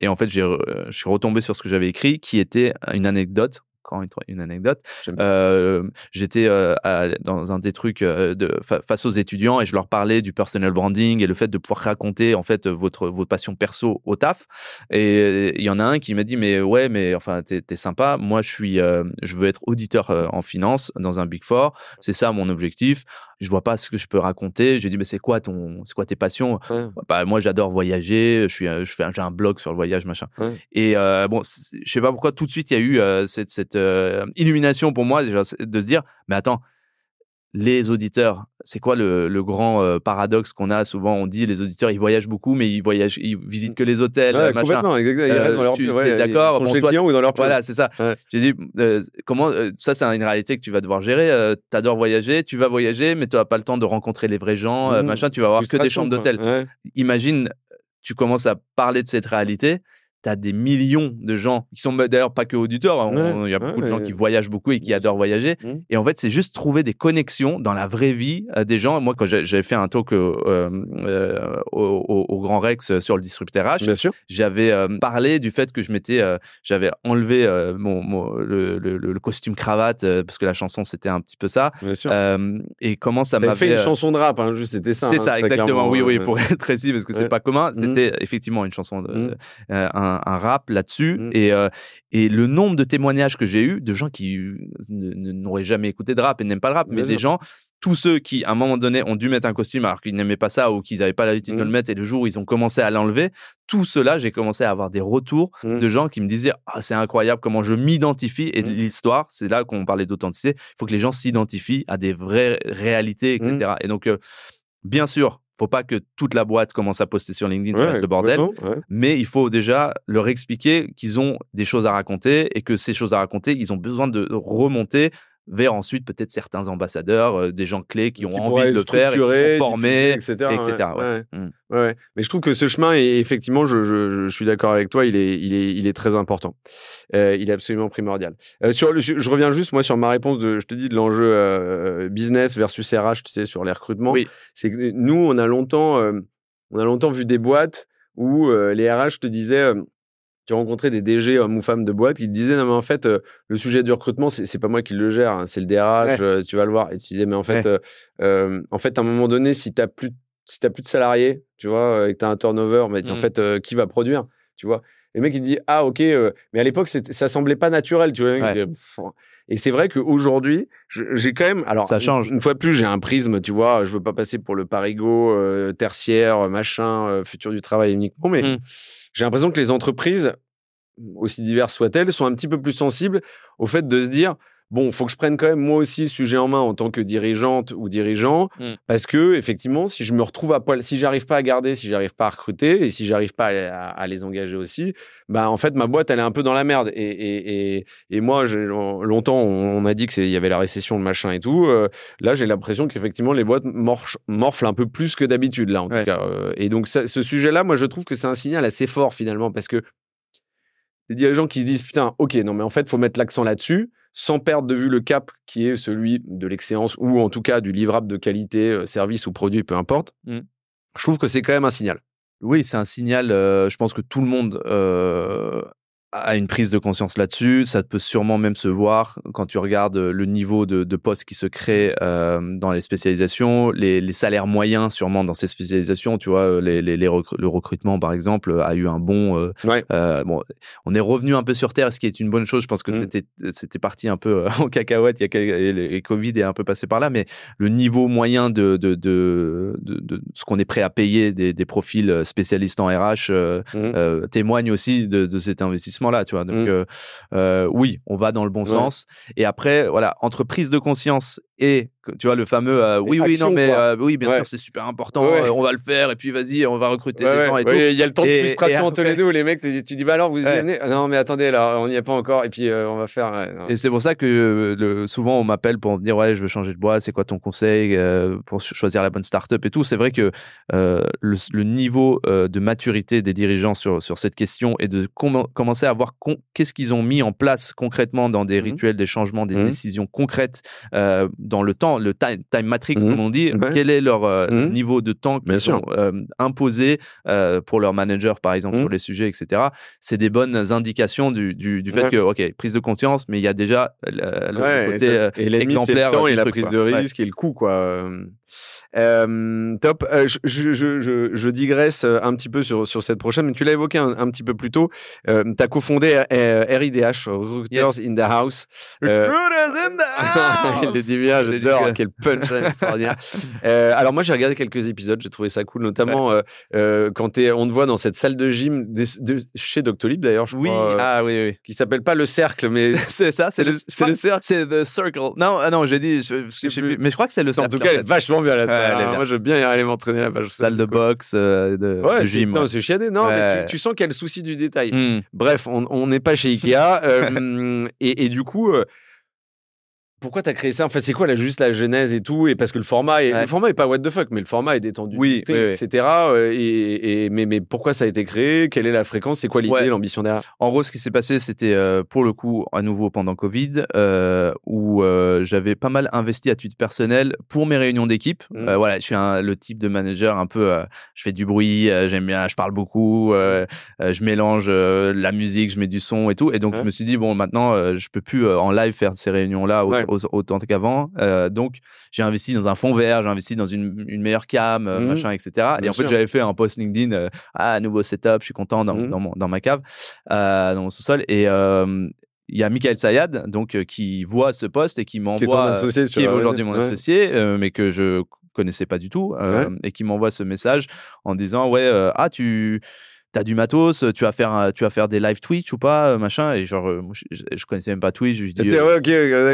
et en fait j'ai, je suis retombé sur ce que j'avais écrit qui était une anecdote une, anecdote. J'étais dans un des trucs de, face aux étudiants et je leur parlais du personal branding et le fait de pouvoir raconter en fait votre vos passions perso au taf. Et il y en a un qui m'a dit mais ouais mais enfin t'es es sympa. Moi je suis je veux être auditeur en finance dans un big four. C'est ça mon objectif je vois pas ce que je peux raconter. J'ai dit, mais c'est quoi ton, c'est quoi tes passions? Bah moi, j'adore voyager. Je suis, je fais, j'ai un blog sur le voyage, machin. Et euh, bon, je sais pas pourquoi tout de suite il y a eu euh, cette, cette euh, illumination pour moi de se dire, mais attends, les auditeurs, c'est quoi le, le grand euh, paradoxe qu'on a? Souvent On dit les auditeurs, ils voyagent beaucoup, mais ils voyagent, ils visitent que les hôtels, ouais, Complètement, exactement. Euh, d'accord Chez toi, ou dans leur Voilà, c'est ça. J'ai dit euh, comment ça, c'est une réalité que tu vas devoir gérer. tu adores voyager, tu vas voyager, mais tu n'as pas le temps de rencontrer les vrais gens, mmh. machin. Tu vas avoir que des chambres d'hôtel. Imagine, tu commences à parler de cette réalité tu as des millions de gens qui sont d'ailleurs pas que auditeurs, hein, il y a beaucoup de gens qui voyagent beaucoup et qui adorent voyager. Mmh. Et en fait, c'est juste trouver des connexions dans la vraie vie euh, des gens. Moi, quand j'avais fait un talk euh, euh, au, au, Grand Rex sur le disrupteur H, j'avais parlé du fait que je m'étais, j'avais enlevé mon, le, le, costume cravate parce que la chanson c'était un petit peu ça. et comment ça m'a fait une chanson de rap, hein, juste c'était ça. C'est hein, ça, exactement. Oui, oui, pour être précis parce que c'est pas commun. Mmh. C'était effectivement une chanson de mmh. un un, rap là-dessus. Mmh. Et, euh, et le nombre de témoignages que j'ai eu de gens qui n'auraient jamais écouté de rap et n'aiment pas le rap, mais des gens tous ceux qui, à un moment donné, ont dû mettre un costume alors qu'ils n'aimaient pas ça ou qu'ils n'avaient pas l'habitude de le mmh. mettre, et le jour où ils ont commencé à l'enlever, tout cela, j'ai commencé à avoir des retours mmh. de gens qui me disaient ah, c'est incroyable comment je m'identifie. Et l'histoire, c'est là qu'on parlait d'authenticité. Il faut que les gens s'identifient à des vraies réalités, etc. Et donc, euh, bien sûr, faut pas que toute la boîte commence à poster sur LinkedIn, ça va être le bordel. mais il faut déjà leur expliquer qu'ils ont des choses à raconter et que ces choses à raconter, ils ont besoin de remonter vers ensuite peut-être certains ambassadeurs, euh, des gens clés qui ont envie de le faire, et former, etc. Mmh. Ouais. Mais je trouve que ce chemin, est, effectivement, je, je, je suis d'accord avec toi, il est, il est, il est très important. Euh, il est absolument primordial. Euh, sur le, je, reviens juste moi sur ma réponse de, je te dis de l'enjeu business versus RH, tu sais, sur les recrutements. Oui. C'est que nous, on a longtemps, on a longtemps vu des boîtes où les RH te disaient tu rencontrais des DG hommes ou femmes de boîte qui te disaient non mais en fait euh, le sujet du recrutement c'est c'est pas moi qui le gère hein, c'est le DRH euh, tu vas le voir. Et tu disais mais en fait euh, en fait à un moment donné si tu plus si t'as plus de salariés tu vois et que tu as un turnover mais en mmh. fait qui va produire tu vois? Et le mec il dit ah OK mais à l'époque ça semblait pas naturel tu vois? Et c'est vrai qu'aujourd'hui, j'ai quand même. Alors, ça change. Une fois de plus, j'ai un prisme, tu vois. Je veux pas passer pour le parigo tertiaire, machin, futur du travail uniquement, mais mmh j'ai l'impression que les entreprises, aussi diverses soient-elles, sont un petit peu plus sensibles au fait de se dire bon, faut que je prenne quand même moi aussi le sujet en main en tant que dirigeante ou dirigeant, mmh. parce que effectivement, si je me retrouve à poil, si j'arrive pas à garder, si j'arrive pas à recruter et si j'arrive pas à, les engager aussi, bah en fait ma boîte elle est un peu dans la merde. Et, et, et, et moi, longtemps on, m'a dit que il y avait la récession, le machin et tout. Euh, là, j'ai l'impression qu'effectivement les boîtes morflent un peu plus que d'habitude là en tout cas. Euh, et donc ce sujet-là, moi je trouve que c'est un signal assez fort finalement parce que des dirigeants qui se disent putain, ok, non mais en fait faut mettre l'accent là-dessus sans perdre de vue le cap qui est celui de l'excellence ou en tout cas du livrable de qualité, euh, service ou produit, peu importe. Mmh. Je trouve que c'est quand même un signal. Oui, c'est un signal. Euh, je pense que tout le monde euh, a une prise de conscience là-dessus. Ça peut sûrement même se voir quand tu regardes le niveau de, de postes qui se créent euh, dans les spécialisations, les, les, salaires moyens sûrement dans ces spécialisations. Tu vois, les, les, le recrutement par exemple a eu un bon. Euh, euh, bon, on est revenu un peu sur terre, ce qui est une bonne chose. Je pense que mm. c'était c'était parti un peu euh, en cacahuète. Il y a quelques, et Covid est un peu passé par là, mais le niveau moyen de de, de, de, ce qu'on est prêt à payer des, des profils spécialistes en RH mm. témoigne aussi de, de cet investissement là tu vois. Donc, mmh. euh, euh, oui, on va dans le bon sens. Et après, voilà, entre prise de conscience et tu vois le fameux euh, oui oui non mais euh, oui bien sûr c'est super important euh, on va le faire et puis vas-y on va recruter des gens et tout. il y a le temps de frustration entre les deux où les mecs tu dis bah alors vous y venez? Non mais attendez là on n'y est pas encore et puis on va faire et c'est pour ça que le, souvent on m'appelle pour me dire ouais je veux changer de boîte c'est quoi ton conseil pour choisir la bonne startup et tout. C'est vrai que le, niveau de maturité des dirigeants sur sur cette question et de commencer à voir qu'est-ce qu'ils ont mis en place concrètement dans des mmh rituels des changements des mmh décisions concrètes dans le temps, le time, time matrix, mmh. comme on dit, quel est leur euh, mmh. niveau de temps qu'ils euh, imposé euh, pour leur manager, par exemple, mmh. sur les sujets, etc. C'est des bonnes indications du, du, du fait que, OK, prise de conscience, mais il y a déjà le, côté et exemplaire. Le temps et la prise de risque et le coût, quoi. Euh, top. Euh, je, je, je, je, digresse un petit peu sur, sur cette prochaine, mais tu l'as évoqué un, un, petit peu plus tôt. Euh, tu as cofondé RIDH, Recruiters in the House. Recruiters in the House Les bien, j'adore. Quel punch extraordinaire. alors moi, j'ai regardé quelques épisodes, j'ai trouvé ça cool, notamment quand es, on te voit dans cette salle de gym de, chez Doctolib d'ailleurs, je oui. crois. Ah oui, oui. Qui s'appelle pas le cercle, mais c'est ça, c'est le, c'est le cercle. C'est the circle. Non, ah non, j'ai dit, mais je crois que c'est le cercle. En tout cas, vachement bien la salle. moi, je veux bien y aller m'entraîner là-bas. Salle de boxe, euh, de, ouais, de gym. Non, c'est chiadé. Non, mais tu, sens qu'il y a le souci du détail. Hmm. Bref, on n'est pas chez Ikea. euh, et, et, du coup, euh, pourquoi t'as créé ça? En fait, c'est quoi là, juste la genèse et tout? Et parce que le format, est, le format est pas what the fuck, mais le format est détendu, oui, etc. Euh, et, et, mais, mais pourquoi ça a été créé? Quelle est la fréquence? C'est quoi l'idée, l'ambition derrière? En gros, ce qui s'est passé, c'était euh, pour le coup à nouveau pendant Covid, euh, où euh, j'avais pas mal investi à titre personnel pour mes réunions d'équipe. Mmh. voilà, je suis un, le type de manager un peu, je fais du bruit, j'aime bien, je parle beaucoup, je mélange la musique, je mets du son et tout. Et donc je me suis dit bon, maintenant, je peux plus en live faire ces réunions là autant qu'avant. Euh, donc, j'ai investi dans un fond vert, j'ai investi dans une, une meilleure cam, euh, mmh. machin, etc. et en fait, j'avais fait un post LinkedIn, euh, ah, nouveau setup, je suis content dans, mmh. dans, mon, dans ma cave, euh, dans mon sous-sol. Et il y a Michael Sayad, donc qui voit ce post et qui m'envoie, qui est, qui est aujourd'hui mon associé, mais que je connaissais pas du tout, et qui m'envoie ce message en disant ouais, ah tu t'as du matos, tu vas faire, tu vas faire des live Twitch ou pas, euh, machin. Et genre, euh, moi, je, je connaissais même pas Twitch. Je lui dis, euh,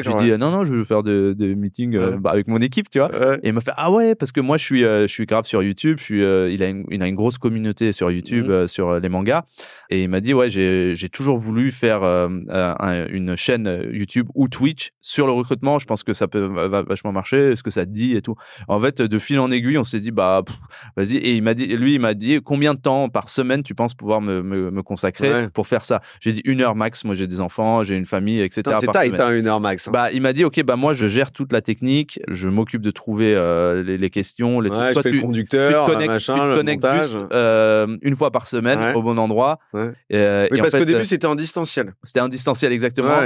je lui dis, non, non, je veux faire des de meetings Ouais. bah, avec mon équipe, tu vois. Ouais. Et il m'a fait ah ouais parce que moi je suis je suis grave sur YouTube, je suis il a une, il a une grosse communauté sur YouTube sur les mangas et il m'a dit ouais j'ai toujours voulu faire un- une chaîne YouTube ou Twitch sur le recrutement, je pense que ça peut va, va vachement marcher, est-ce que ça te dit et tout. En fait de fil en aiguille, on s'est dit bah vas-y et il m'a dit lui il m'a dit combien de temps par semaine tu penses pouvoir me me, me consacrer Ouais. pour faire ça. J'ai dit une heure max, moi j'ai des enfants, j'ai une famille etc. C'est tight, hein, une heure max. hein. Bah, il m'a dit, ok, bah moi je gère toute la technique, je m'occupe de trouver euh, les, les questions, les ouais, trucs. je Toi, fais tu, le tu conducteur, te connectes, machin, tu te le connectes montage. juste euh, une fois par semaine Ouais. au bon endroit. Ouais. Euh, Oui, et en parce qu'au début, euh, c'était en distanciel. c'était un distanciel exactement.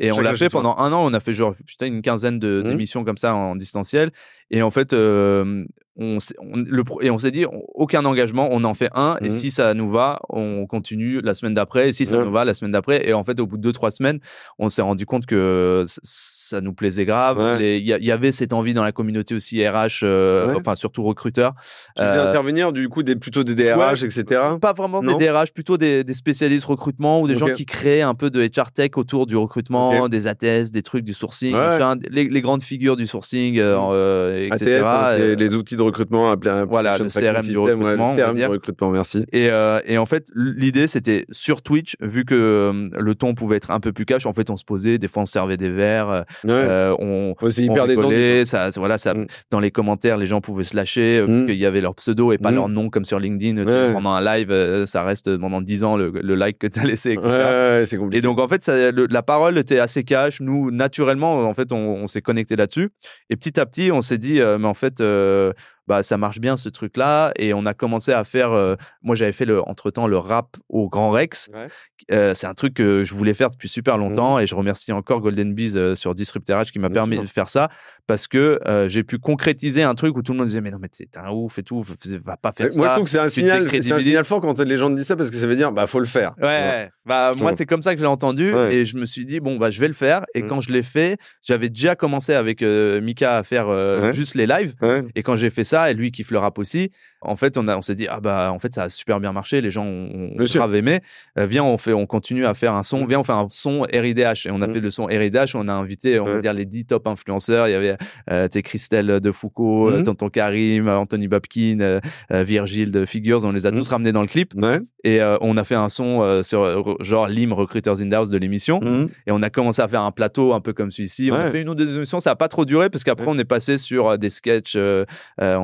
Et on l'a fait pendant un an. On a fait genre putain une quinzaine d'émissions comme ça en distanciel. Et en fait, euh, on, on- le et on s'est dit aucun engagement, on en fait un. Et Mhm. si ça nous va, on continue la semaine d'après. Et si ça nous va, la semaine d'après. Et en fait, au bout de deux trois semaines, on s'est rendu compte que ça nous plaisait grave. Ouais. Il y, avait cette envie dans la communauté aussi RH, euh, Ouais. enfin surtout recruteurs. Tu Euh, intervenir du coup des, plutôt des DRH, Ouais. etc. pas vraiment Non des DRH, plutôt des, des spécialistes recrutement ou des gens qui créent un peu de HR tech autour du recrutement, des ATS, des trucs du sourcing, machin, les, les grandes figures du sourcing, euh, euh, etc. ATS, hein, c'est Euh, les outils de recrutement appelés Voilà, le CRM du recrutement, on le CRM du recrutement, merci. Et, euh, et en fait, l'idée, c'était sur Twitch, vu que euh, le ton pouvait être un peu plus cash, en fait, on se posait, des fois, on servait des verres, euh, Ouais. on, Ouais, on hyper rigolait, ça, voilà, ça, Mm. dans les commentaires, les gens pouvaient se lâcher Mm. parce qu'il y avait leur pseudo et pas Mm. leur nom comme sur LinkedIn. Ouais. Pendant un live, ça reste pendant 10 ans le, le like que tu as laissé, etc. Ouais, ouais, c'est compliqué. Et donc en fait, ça, le- la parole était assez cash. Nous, naturellement, en fait, on, on s'est connecté là-dessus. Et petit à petit, on s'est dit, euh, mais en fait, euh, bah ça marche bien ce truc-là. Et on a commencé à faire. euh, moi, j'avais fait le, entre temps le rap au Grand Rex. Ouais. Euh, c'est un truc que je voulais faire depuis super longtemps. Et je remercie encore Golden Bees euh, sur Disruptor H qui m'a Mmh. Permis de faire ça parce que euh, j'ai pu concrétiser un truc où tout le monde disait, mais non, mais t'es un ouf et tout, va pas faire Ouais, ça. Moi, je trouve que c'est un signal, c'est un signal fort quand les gens te disent ça parce que ça veut dire, bah, faut le faire. Ouais, bah Je moi c'est comme ça que je l'ai entendu et je me suis dit bon bah je vais le faire et Mm. quand je l'ai fait, j'avais déjà commencé avec Mika à faire juste les lives et quand j'ai fait ça et lui kiffe le rap aussi, en fait on a on s'est dit ah bah en fait ça a super bien marché, les gens ont, ont grave aimé. Euh, viens on fait on continue à faire un son, Mm. viens on fait un son RIDH et on a Mm. fait le son RIDH, on a invité on va dire les 10 top influenceurs, il y avait euh, Christelle de Foucault, euh, Mm. Tonton Karim, euh, Anthony Babkin, euh, Virgile de Figures, on les a tous ramenés dans le clip. Ouais. et on a fait un son sur genre Lim Recruiters in the House de l'émission. Et on a commencé à faire un plateau un peu comme celui-ci. On a fait une ou deux émissions. Ça a pas trop duré parce qu'après on est passé sur des sketchs euh,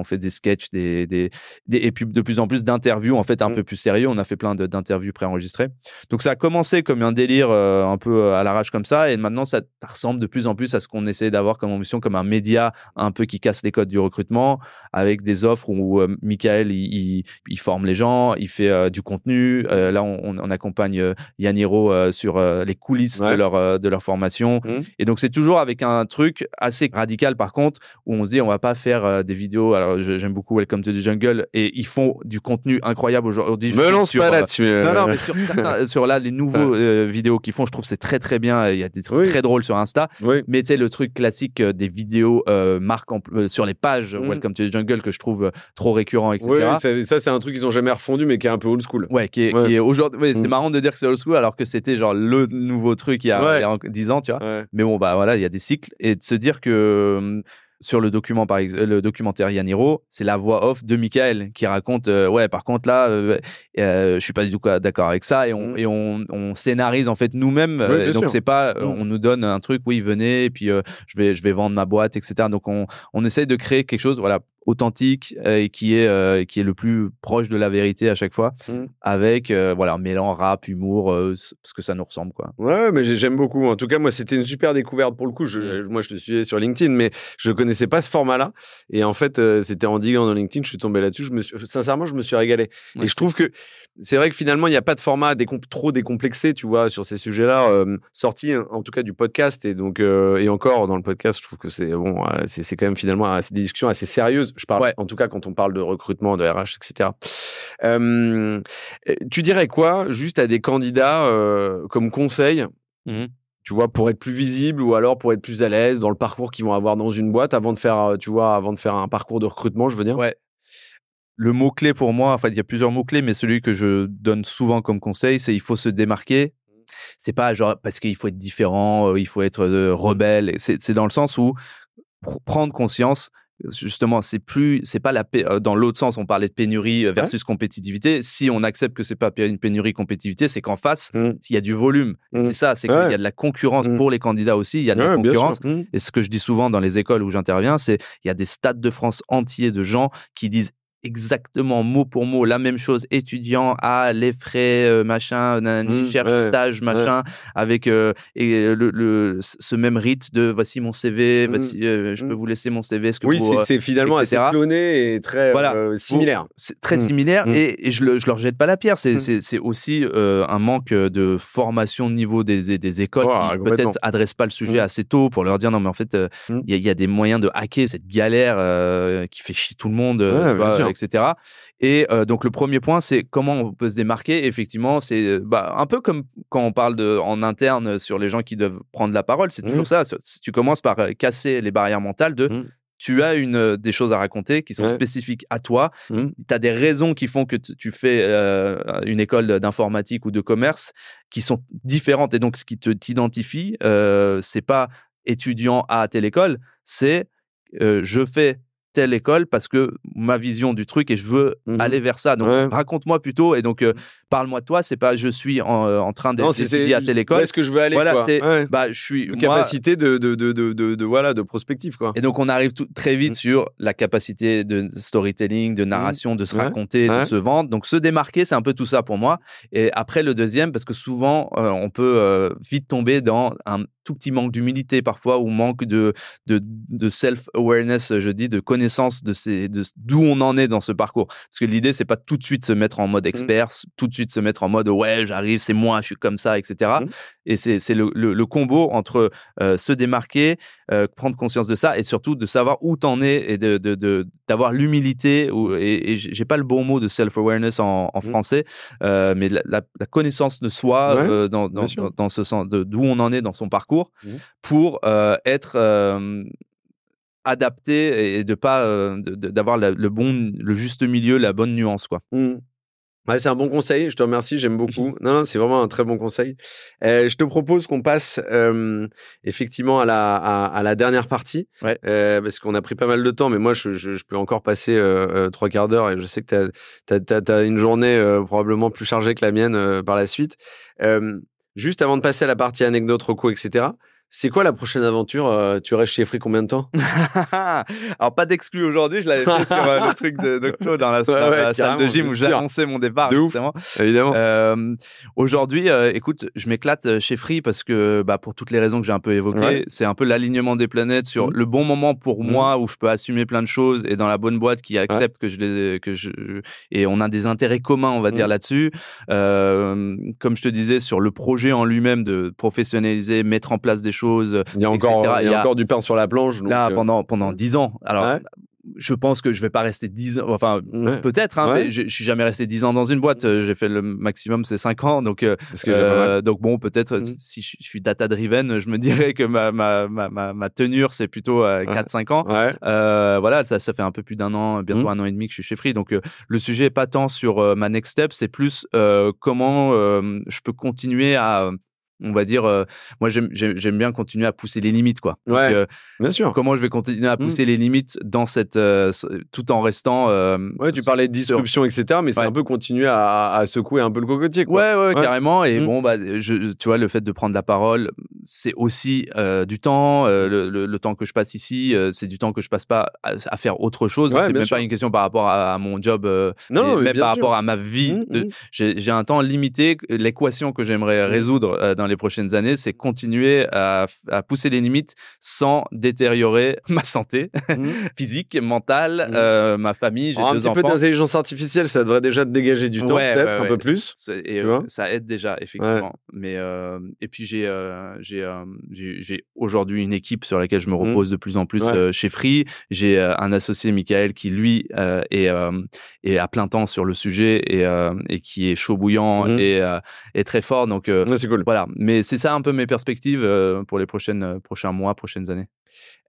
on fait des sketchs des, des, des- et puis de plus en plus d'interviews en fait un Mhm. peu plus sérieux on a fait plein d'interviews préenregistrées donc ça a commencé comme un délire euh, un peu euh, à l'arrache comme ça et maintenant ça, ressemble de plus en plus à ce qu'on essaie d'avoir comme ambition comme un média un peu qui casse les codes du recrutement avec des offres où euh, Michael il, il, il forme les gens, il fait euh, du contenu. Là, on, on accompagne euh, sur les coulisses de leur de leur formation. Mhm. Et donc c'est toujours avec un truc assez radical par contre où on se dit on va pas faire des vidéos. Alors je- j'aime beaucoup Welcome to the Jungle et ils font du contenu incroyable aujourd'hui. Me lance sur, pas euh, là-dessus. euh, non, non, mais sur, certains- sur là, les nouveaux euh, vidéos qu'ils font, je trouve c'est très très bien. Il y a des trucs Oui. très drôles sur Insta. Oui. Mais tu sais, le truc classique euh, des vidéos euh, marques euh, sur les pages Mm. Welcome to the Jungle que je trouve euh, trop récurrent, etc. Oui, ça, ça, c'est un truc qu'ils ont jamais refondu, mais qui est un peu old school. Ouais, qui est, Ouais. qui est aujourd'hui. ouais, c'est Mm. marrant de dire que c'est old school alors que c'était genre le nouveau truc il y a, Ouais. il y a 10 ans, tu vois. Mais bon, bah voilà, il y a des cycles. Et de se dire que euh, sur le document, par exemple, le documentaire Yaniro, c'est la voix off de Michael qui raconte, euh, ouais, par contre là, euh, euh, je suis pas du tout d'accord avec ça, et on, Mm. et on, on scénarise en fait nous-mêmes. Oui, euh, donc c'est pas, Mm. on nous donne un truc, oui, venez, et puis euh, je vais, je vais vendre ma boîte, etc. Donc on, on essaye de créer quelque chose, voilà, authentique euh, et qui est, euh, qui est le plus proche de la vérité à chaque fois, Mm. avec, euh, voilà, mêlant rap, humour, euh, parce que ça nous ressemble, quoi. Ouais, mais j'ai- j'aime beaucoup. En tout cas, moi, c'était une super découverte pour le coup. Je, Moi, je te suivais sur LinkedIn, mais je connaissais pas ce format-là. Et en fait, euh, c'était en diguant dans LinkedIn, je suis tombé là-dessus. Je me suis, sincèrement, je me suis régalé. Ouais. Et je trouve que c'est vrai que finalement, il n'y a pas de format décom- trop décomplexé, tu vois, sur ces sujets-là, euh, sorti hein, en tout cas du podcast. Et donc, euh, et encore dans le podcast, je trouve que c'est bon, c'est c'est quand même finalement c'est des discussions assez sérieuses. Je parle, Ouais. en tout cas, quand on parle de recrutement, de RH, etc. Euh, tu dirais quoi, juste à des candidats euh, comme conseil? Mhm. tu vois, pour être plus visible ou alors pour être plus à l'aise dans le parcours qu'ils vont avoir dans une boîte avant de faire, euh, tu vois, avant de faire un parcours de recrutement, je veux dire? Ouais. le mot clé pour moi, enfin il y a plusieurs mots clés, mais celui que je donne souvent comme conseil, c'est il faut se démarquer. C'est pas genre parce qu'il faut être différent, il faut être rebelle. C'est dans le sens où prendre conscience justement c'est plus c'est pas la euh, dans l'autre sens on parlait de pénurie euh, versus compétitivité. Si on accepte que c'est pas une pénurie compétitivité c'est qu'en face mmh. il y a du volume. Mmh. c'est ça c'est qu'il y a de la concurrence mmh. pour les candidats aussi il y a de la concurrence. Et ce que je dis souvent dans les écoles où j'interviens c'est il y a des stades de France entiers de gens qui disent exactement mot pour mot la même chose étudiant à les frais euh, machin nanani, mmh, cherche stage machin avec euh, et le, le, ce même rite de voici mon CV mmh, euh, je peux mmh. vous laisser mon CV ce que oui c'est finalement assez cloné et très voilà. similaire. c'est très similaire et, et, je, le, je leur jette pas la pierre. C'est c'est aussi un manque de formation au niveau des, des écoles qui peut-être adressent pas le sujet assez tôt pour leur dire non mais en fait il y, y, a des moyens de hacker cette galère qui fait chier tout le monde etc. Et euh, donc le premier point, c'est comment on peut se démarquer. Effectivement, c'est euh, bah, un peu comme quand on parle de, en interne sur les gens qui doivent prendre la parole. C'est toujours mmh. ça. Tu commences par euh, casser les barrières mentales de mmh. tu as une, des choses à raconter qui sont spécifiques à toi. Mmh. Tu as des raisons qui font que tu fais une école d'informatique ou de commerce qui sont différentes. Et donc, ce qui te t'identifie, euh, c'est pas étudiant à telle école, c'est je fais telle école parce que ma vision du truc et je veux mmh aller vers ça. Donc raconte-moi plutôt et donc euh, parle-moi de toi. C'est pas je suis en, euh, en train d'étudier à telle école. Est-ce que je veux aller Voilà, c'est bah je suis capacité de de, de, de, de, voilà de prospective quoi. Et donc on arrive tout, très vite mmh. sur la capacité de storytelling, de mmh. narration, de se raconter, de se vendre. Donc se démarquer, c'est un peu tout ça pour moi. Et après le deuxième, parce que souvent euh, on peut vite tomber dans un tout petit manque d'humilité parfois ou manque de de, de self-awareness, je dis, de connaissance de ces de d'où on en est dans ce parcours. Parce que l'idée c'est pas tout de suite se mettre en mode mmh. expert, tout de suite se mettre en mode ouais j'arrive, c'est moi, je suis comme ça, etc. Mmh. Et c'est c'est le, le, combo entre euh, se démarquer, euh, prendre conscience de ça et surtout de savoir où t'en es et de de d'avoir l'humilité et, et j'ai pas le bon mot de self-awareness en, en mmh. français, euh, mais la, la, connaissance de soi euh, dans dans, dans, ce sens d'où on en est dans son parcours pour euh, être adapté et de pas euh, d'avoir le bon le juste milieu la bonne nuance quoi. Mmh. ouais, c'est un bon conseil je te remercie j'aime beaucoup. Non non c'est vraiment un très bon conseil. Euh, je te propose qu'on passe effectivement à la à, la dernière partie ouais. euh, parce qu'on a pris pas mal de temps mais moi je, je, peux encore passer euh, trois quarts d'heure et je sais que tu as, as, une journée probablement plus chargée que la mienne par la suite juste avant de passer à la partie anecdote reco etc c'est quoi la prochaine aventure euh, Tu restes chez Free combien de temps? Alors pas d'exclus aujourd'hui, je l'avais fait sur euh, le truc de, de Claude dans la, salle de gym où j'ai annoncé mon départ. De ouf, évidemment. Euh, aujourd'hui, euh, écoute, je m'éclate chez Free parce que bah, pour toutes les raisons que j'ai un peu évoquées, c'est un peu l'alignement des planètes sur mmh. le bon moment pour mmh. moi où je peux assumer plein de choses et dans la bonne boîte qui accepte que je les que je et on a des intérêts communs, on va dire mmh. là-dessus. comme je te disais sur le projet en lui-même de professionnaliser, mettre en place des choses il y a encore, il y a, encore du pain sur la planche. là, euh, pendant pendant dix ans. Alors, je pense que je vais pas rester 10 ans enfin peut-être hein, mais je, suis jamais resté 10 ans dans une boîte. J'ai fait le maximum c'est 5 ans donc euh, euh donc bon peut-être mmh. si je suis data driven je me dirais que ma ma ma ma, tenure c'est plutôt 4 5 ans. Euh, voilà ça ça fait un peu plus d'un an bientôt mmh. un an et demi que je suis chez Free. Donc euh, le sujet est pas tant sur euh, ma next step c'est plus comment je peux continuer à on va dire euh, moi j'aime bien continuer à pousser les limites quoi. Ouais, euh, bien sûr. comment je vais continuer à mmh. pousser les limites dans cette euh, tout en restant ouais tu parlais de disruption etc mais c'est un peu continuer à, à, secouer un peu le cocotier quoi. Ouais, ouais, carrément et mmh. bon bah je, tu vois le fait de prendre la parole c'est aussi du temps le, le, temps que je passe ici c'est du temps que je passe pas à, faire autre chose c'est même pas une question par rapport à, mon job non même par rapport à ma vie mmh, j'ai un temps limité l'équation que j'aimerais résoudre dans les prochaines années, c'est continuer à, pousser les limites sans détériorer ma santé mmh. physique, mentale, mmh. euh, ma famille. J'ai deux un petit peu d'intelligence artificielle, ça devrait déjà te dégager du temps, peut-être un peu plus. Et euh, ça aide déjà effectivement. Mais euh, et puis j'ai j'ai j'ai aujourd'hui une équipe sur laquelle je me mmh. repose de plus en plus chez Free. J'ai un associé Michael qui lui est est à plein temps sur le sujet et et qui est chaud bouillant et est très fort. Donc c'est cool. Voilà mais c'est ça un peu mes perspectives euh, pour les prochaines, euh, prochains mois, prochaines années.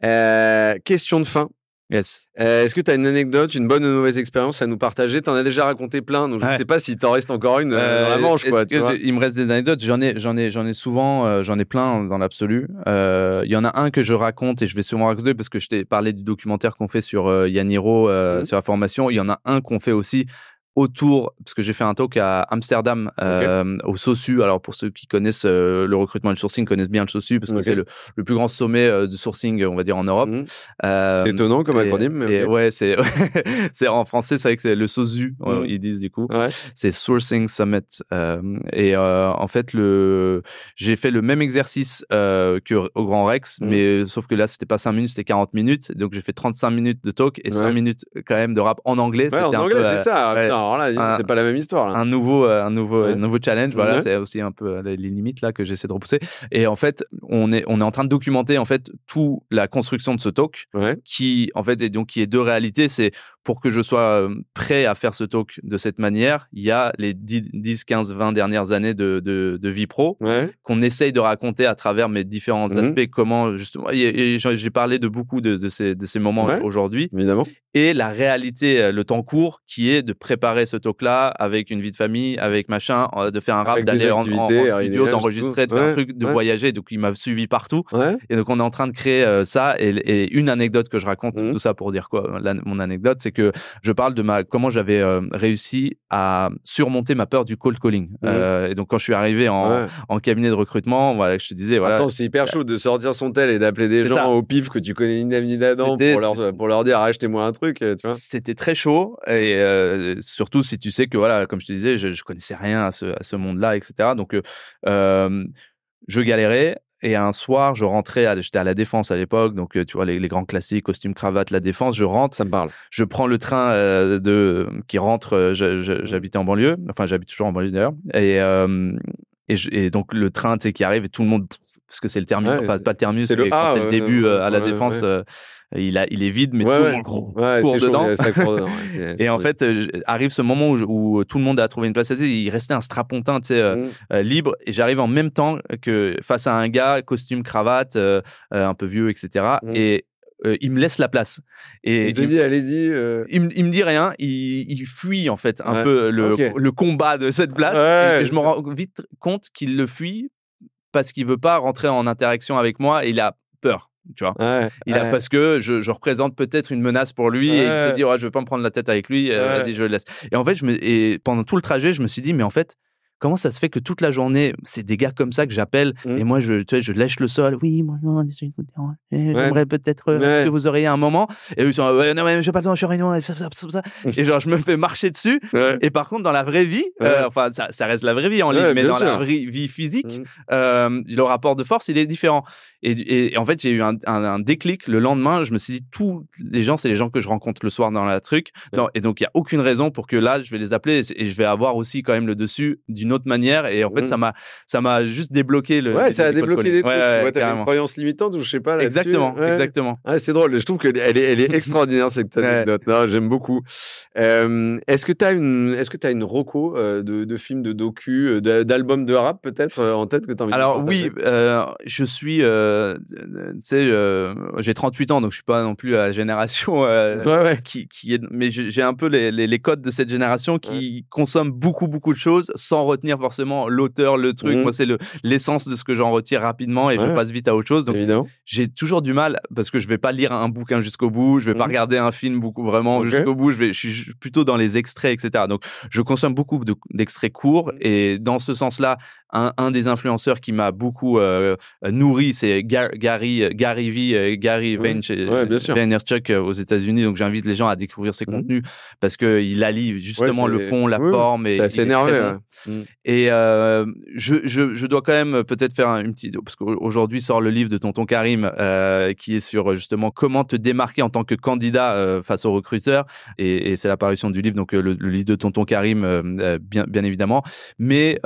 Euh, question de fin. Yes. Euh, Est-ce que tu as une anecdote, une bonne ou une mauvaise expérience à nous partager? T'en as déjà raconté plein, donc je ne Ouais. sais pas s'il t'en reste encore une euh, dans la manche, quoi. Tu vois? il me reste des anecdotes? J'en ai, j'en ai, j'en ai souvent, euh, j'en ai plein dans l'absolu. Euh, Il y en a un que je raconte et je vais souvent raconter parce que je t'ai parlé du documentaire qu'on fait sur Yaniro euh, Mhm. sur la formation. Il y en a un qu'on fait aussi autour parce que j'ai fait un talk à Amsterdam euh, au SOSU. Alors pour ceux qui connaissent euh, le recrutement et le sourcing connaissent bien le SOSU parce que c'est le, le plus grand sommet euh, de sourcing, on va dire en Europe. Mhm. Euh, C'est étonnant comme acronyme, mais et ouais, c'est c'est en français, c'est vrai que c'est le SOSU, euh, Mhm. ils disent du coup Ouais. c'est Sourcing Summit. Euh, et euh, en fait, le j'ai fait le même exercice euh, que au Grand Rex, Mhm. mais sauf que là, c'était pas 5 minutes, c'était 40 minutes. Donc, j'ai fait 35 minutes de talk et 5 Ouais. minutes quand même de rap en anglais. Ouais, en anglais, c'est ça. Alors là, c'est pas la même histoire, là. un nouveau euh, un nouveau Ouais. un nouveau challenge voilà Ouais. c'est aussi un peu euh, les limites là que j'essaie de repousser et en fait on est on est en train de documenter en fait tout la construction de ce talk Ouais. qui en fait est donc qui est deux réalités c'est pour que je sois euh, prêt à faire ce talk de cette manière il y a les 10, 10 15 20 dernières années de de, de vie pro Ouais. qu'on essaye de raconter à travers mes différents Mhm. aspects comment justement et, et j'ai parlé de beaucoup de, de ces moments Ouais. aujourd'hui Évidemment. et la réalité, euh, le temps court, qui est de préparer ce talk-là avec une vie de famille, avec machin, euh, de faire un rap, d'aller en, en- en activités, studio, d'enregistrer, de faire un truc, de voyager. Donc, il m'a suivi partout. Et donc, on est en train de créer euh, ça. Et, et une anecdote que je raconte, Mhm. tout ça pour dire quoi La- Mon anecdote, c'est que je parle de ma comment j'avais euh, réussi à surmonter ma peur du cold calling. Euh, et donc, quand je suis arrivé en, Mhm. Ouais. en cabinet de recrutement, voilà, je te disais, voilà, Attends, c'est hyper chaud de sortir son tel et d'appeler des C'est gens ça. au pif que tu connais ni ni d'Adam pour leur, pour leur dire achetez-moi un truc. C'était très chaud et euh, surtout si tu sais que voilà, comme je te disais, je, je connaissais rien à ce, à ce monde-là, etc. Donc euh, euh, je galérais et un soir je rentrais, j'étais à la défense à l'époque, donc euh, tu vois les, les grands classiques, costume cravate, la défense. Je rentre, Ça me parle. je prends le train euh, de qui rentre. euh, je- J'habitais en banlieue, enfin j'habite toujours en banlieue d'ailleurs et euh, et, je- et donc le train tu sais qui arrive et tout le monde parce que c'est le terminus, Ouais, enfin pas le terminus, c'était le mais quand A, c'est le début à la défense. ouais. Il a, il est vide, mais Ouais, tout ouais. le monde court, Ouais, court chaud, dedans. ça court ouais, Et en fait, euh, arrive ce moment où, où tout le monde a trouvé une place assise. Il restait un strapontin, tu sais, euh, euh, libre. Et j'arrive en même temps que face à un gars, costume, cravate, euh, euh, un peu vieux, etc. Et euh, il me laisse la place. Et Il te il, dit allez-y. euh, il, me- il me dit rien. Il, il fuit en fait un Ouais. peu le, le combat de cette place. Ouais. Et je me rends vite compte qu'il le fuit parce qu'il veut pas rentrer en interaction avec moi. Et il a peur. Tu vois? Ouais. Il a ouais. parce que je, je représente peut-être une menace pour lui et il s'est dit ouais, je vais pas me prendre la tête avec lui, euh, vas-y je le laisse. Et en fait je me et pendant tout le trajet je me suis dit mais en fait comment ça se fait que toute la journée c'est des gars comme ça que j'appelle Mm. et moi je tu sais, je lèche le sol. Oui moi non j'aimerais peut-être euh, que vous auriez un moment? Et eux ils sont ouais, non mais j'ai pas le temps je suis en réunion ça, ça, ça, ça. et genre je me fais marcher dessus. Ouais. et par contre dans la vraie vie euh, Ouais. enfin ça, ça reste la vraie vie en ligne mais dans la vraie vie physique Mhm. euh, le rapport de force il est différent. Et, et, et en fait j'ai eu un, un, un déclic le lendemain. Je me suis dit tous les gens c'est les gens que je rencontre le soir dans la truc. Non, et donc il y a aucune raison pour que là je vais les appeler et, et je vais avoir aussi quand même le dessus d'une autre manière et en fait ça m'a ça m'a juste débloqué le Ouais, ça a débloqué des trucs. Ouais, ouais, t'avais une croyance limitante ou je sais pas. exactement Ouais. exactement Ah, c'est drôle. Je trouve qu'elle elle est, elle est extraordinaire cette anecdote. J'aime beaucoup. Euh, est-ce que tu as une, est-ce que tu as une reco euh, de, de films, de docu, euh, d'albums de rap peut-être euh, en tête que tu as envie Alors de oui, je suis, tu sais, j'ai 38 ans, donc je suis pas non plus à la génération Ouais, ouais. qui, qui est, mais j'ai un peu les, les, les codes de cette génération qui consomme beaucoup beaucoup de choses sans retenir forcément l'auteur, le truc. Mhm. Moi, c'est le l'essence de ce que j'en retire rapidement et je passe vite à autre chose. Donc j'ai toujours du mal parce que je vais pas lire un bouquin jusqu'au bout, je vais pas Mhm. regarder un film beaucoup vraiment jusqu'au bout. Je vais, je suis plutôt dans les extraits, etc. Donc je consomme beaucoup de- d'extraits courts et dans ce sens-là, un, un des influenceurs qui m'a beaucoup euh, nourri, c'est Gar- Gary Gary V, euh, Gary Ouais. Vaynerchuk Ouais. Vaynerchuk, euh, aux États-Unis. Donc j'invite les gens à découvrir ses Mhm. contenus parce que il allie justement Ouais, le fond, la oui, forme et C'est assez énervé. bon. ouais. Et euh, je, je, je dois quand même peut-être faire une petite parce qu'aujourd'hui sort le livre de Tonton Karim euh, qui est sur justement comment te démarquer en tant que candidat euh, face aux recruteurs et, et c'est l'apparition du livre donc le, le livre de Tonton Karim bien bien évidemment mais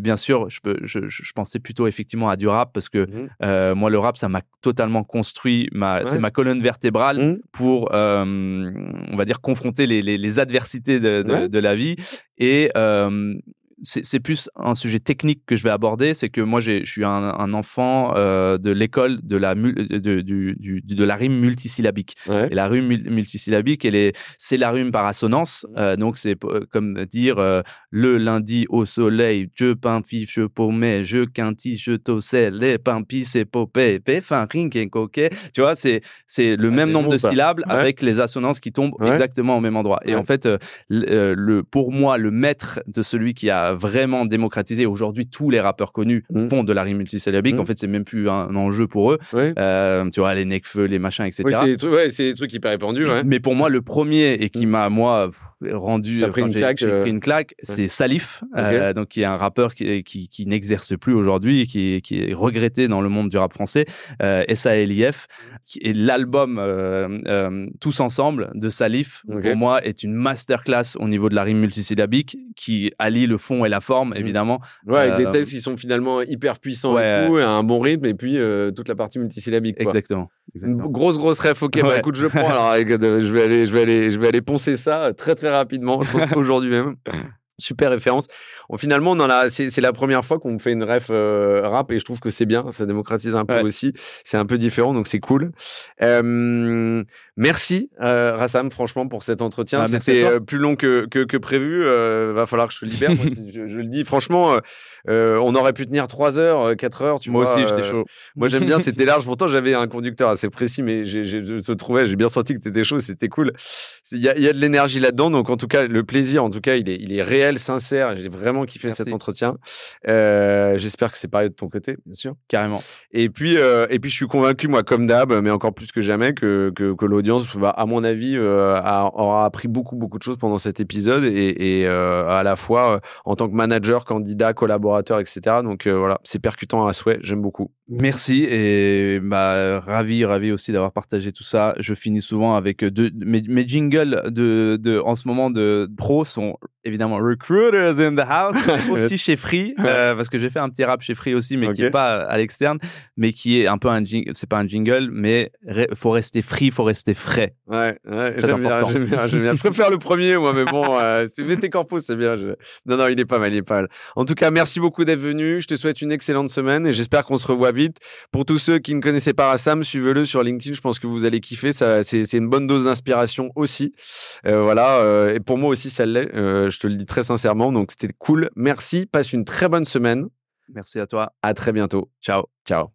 bien sûr je peux je, pensais plutôt effectivement à du rap parce que euh, moi le rap ça m'a totalement construit ma Ouais. c'est ma colonne vertébrale Mhm. pour, on va dire, confronter les, les, les adversités de, de, Ouais. de la vie. Et euh, c'est plus un sujet technique que je vais aborder. C'est que moi, je suis un, un enfant euh, de l'école de la de, du, du, de la rime multisyllabique. Et la rime multisyllabique, elle est c'est la rime par assonance. Euh, donc c'est comme dire euh, le lundi au soleil, je pimpi, je paumais, je quinti, je tossais, les pimpis, c'est popé, fin ring et coquet. Tu vois, c'est c'est le ah, même nombre de syllabes avec les assonances qui tombent exactement au même endroit. Et en fait, le pour moi, le maître de celui qui a vraiment démocratisé. Aujourd'hui, tous les rappeurs connus mmh. font de la rime multisyllabique. Mmh. En fait, c'est même plus un, enjeu pour eux. Euh, tu vois, les Necfeu, les machins, etc. Oui, c'est des trucs, ouais, c'est des trucs hyper répandus. Mais pour moi, le premier et qui mmh. m'a moi rendu pris une claque, euh, pris une claque, c'est Salif, euh, donc qui est un rappeur qui, qui, qui n'exerce plus aujourd'hui, qui, qui est regretté dans le monde du rap français. Euh, S.A.L.I.F. Et l'album euh, Tous ensemble de Salif, pour moi, est une masterclass au niveau de la rime multisyllabique qui allie le fond et la forme, évidemment. Ouais, avec des textes qui sont finalement hyper puissants et, un bon rythme, et puis toute la partie multisyllabique. Quoi. Exactement. Exactement. grosse grosse ref. Ok, bah écoute, je prends. Alors, je vais aller, je vais aller, je vais aller poncer ça très très rapidement. Je pense aujourd'hui même. Super référence. finalement, on a, c'est, la première fois qu'on fait une ref euh, rap et je trouve que c'est bien. Ça démocratise un peu aussi. C'est un peu différent, donc c'est cool. Euh, merci, euh, Rassam, franchement, pour cet entretien. Bah, C'était euh, plus long que, que, que prévu. Va falloir que je te libère. je, je, le dis, franchement, on aurait pu tenir 3 heures, 4 heures. Tu moi aussi, j'étais chaud. moi, j'aime bien. C'était large. Pourtant, j'avais un conducteur assez précis, mais j'ai, je te trouvais, j'ai bien senti que t'étais chaud. C'était cool. Il y a, y a de l'énergie là-dedans. Donc, en tout cas, le plaisir, en tout cas, il est, il est réel, sincère. J'ai vraiment kiffé cet entretien. Euh, j'espère que c'est pareil de ton côté, bien sûr. Carrément. Et puis, euh, et puis, je suis convaincu, moi, comme d'hab, mais encore plus que jamais, que, que, que l'audience à mon avis, euh, aura appris beaucoup, beaucoup de choses pendant cet épisode et, et euh, à la fois euh, en tant que manager, candidat, collaborateur, etc. Donc voilà, c'est percutant à souhait. J'aime beaucoup. Merci et bah ravi, ravi aussi d'avoir partagé tout ça. Je finis souvent avec deux mes, mes jingles de, de en ce moment de pro sont évidemment recruiters in the house aussi chez Free euh, parce que j'ai fait un petit rap chez Free aussi mais qui est pas à l'externe mais qui est un peu un jingle c'est pas un jingle mais faut rester free faut rester frais. Ouais, ouais j'aime bien, j'aime bien, bien, je préfère le premier moi mais bon euh, c'est mettez corpus c'est bien non non il est pas mal il est pas mal. En tout cas merci beaucoup d'être venu. Je te souhaite une excellente semaine et j'espère qu'on se revoit vite. Pour tous ceux qui ne connaissaient pas Rassam suivez-le sur LinkedIn je pense que vous allez kiffer. Ça c'est une bonne dose d'inspiration aussi. Euh, voilà euh, et pour moi aussi ça l'est je te le dis très sincèrement. Donc c'était cool. Merci. Passe une très bonne semaine. Merci à toi. À très bientôt. Ciao. Ciao.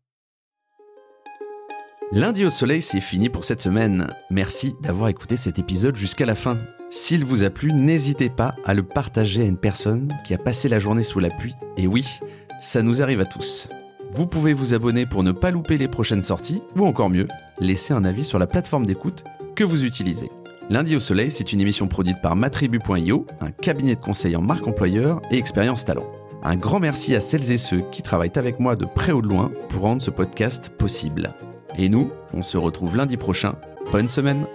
Lundi au soleil, c'est fini pour cette semaine. Merci d'avoir écouté cet épisode jusqu'à la fin. S'il vous a plu, n'hésitez pas à le partager à une personne qui a passé la journée sous la pluie. Et oui, ça nous arrive à tous. Vous pouvez vous abonner pour ne pas louper les prochaines sorties, ou encore mieux, laisser un avis sur la plateforme d'écoute que vous utilisez. Lundi au Soleil, c'est une émission produite par matribu.io, un cabinet de conseil en marque employeur et expérience talent. Un grand merci à celles et ceux qui travaillent avec moi de près ou de loin pour rendre ce podcast possible. Et nous, on se retrouve lundi prochain. Bonne semaine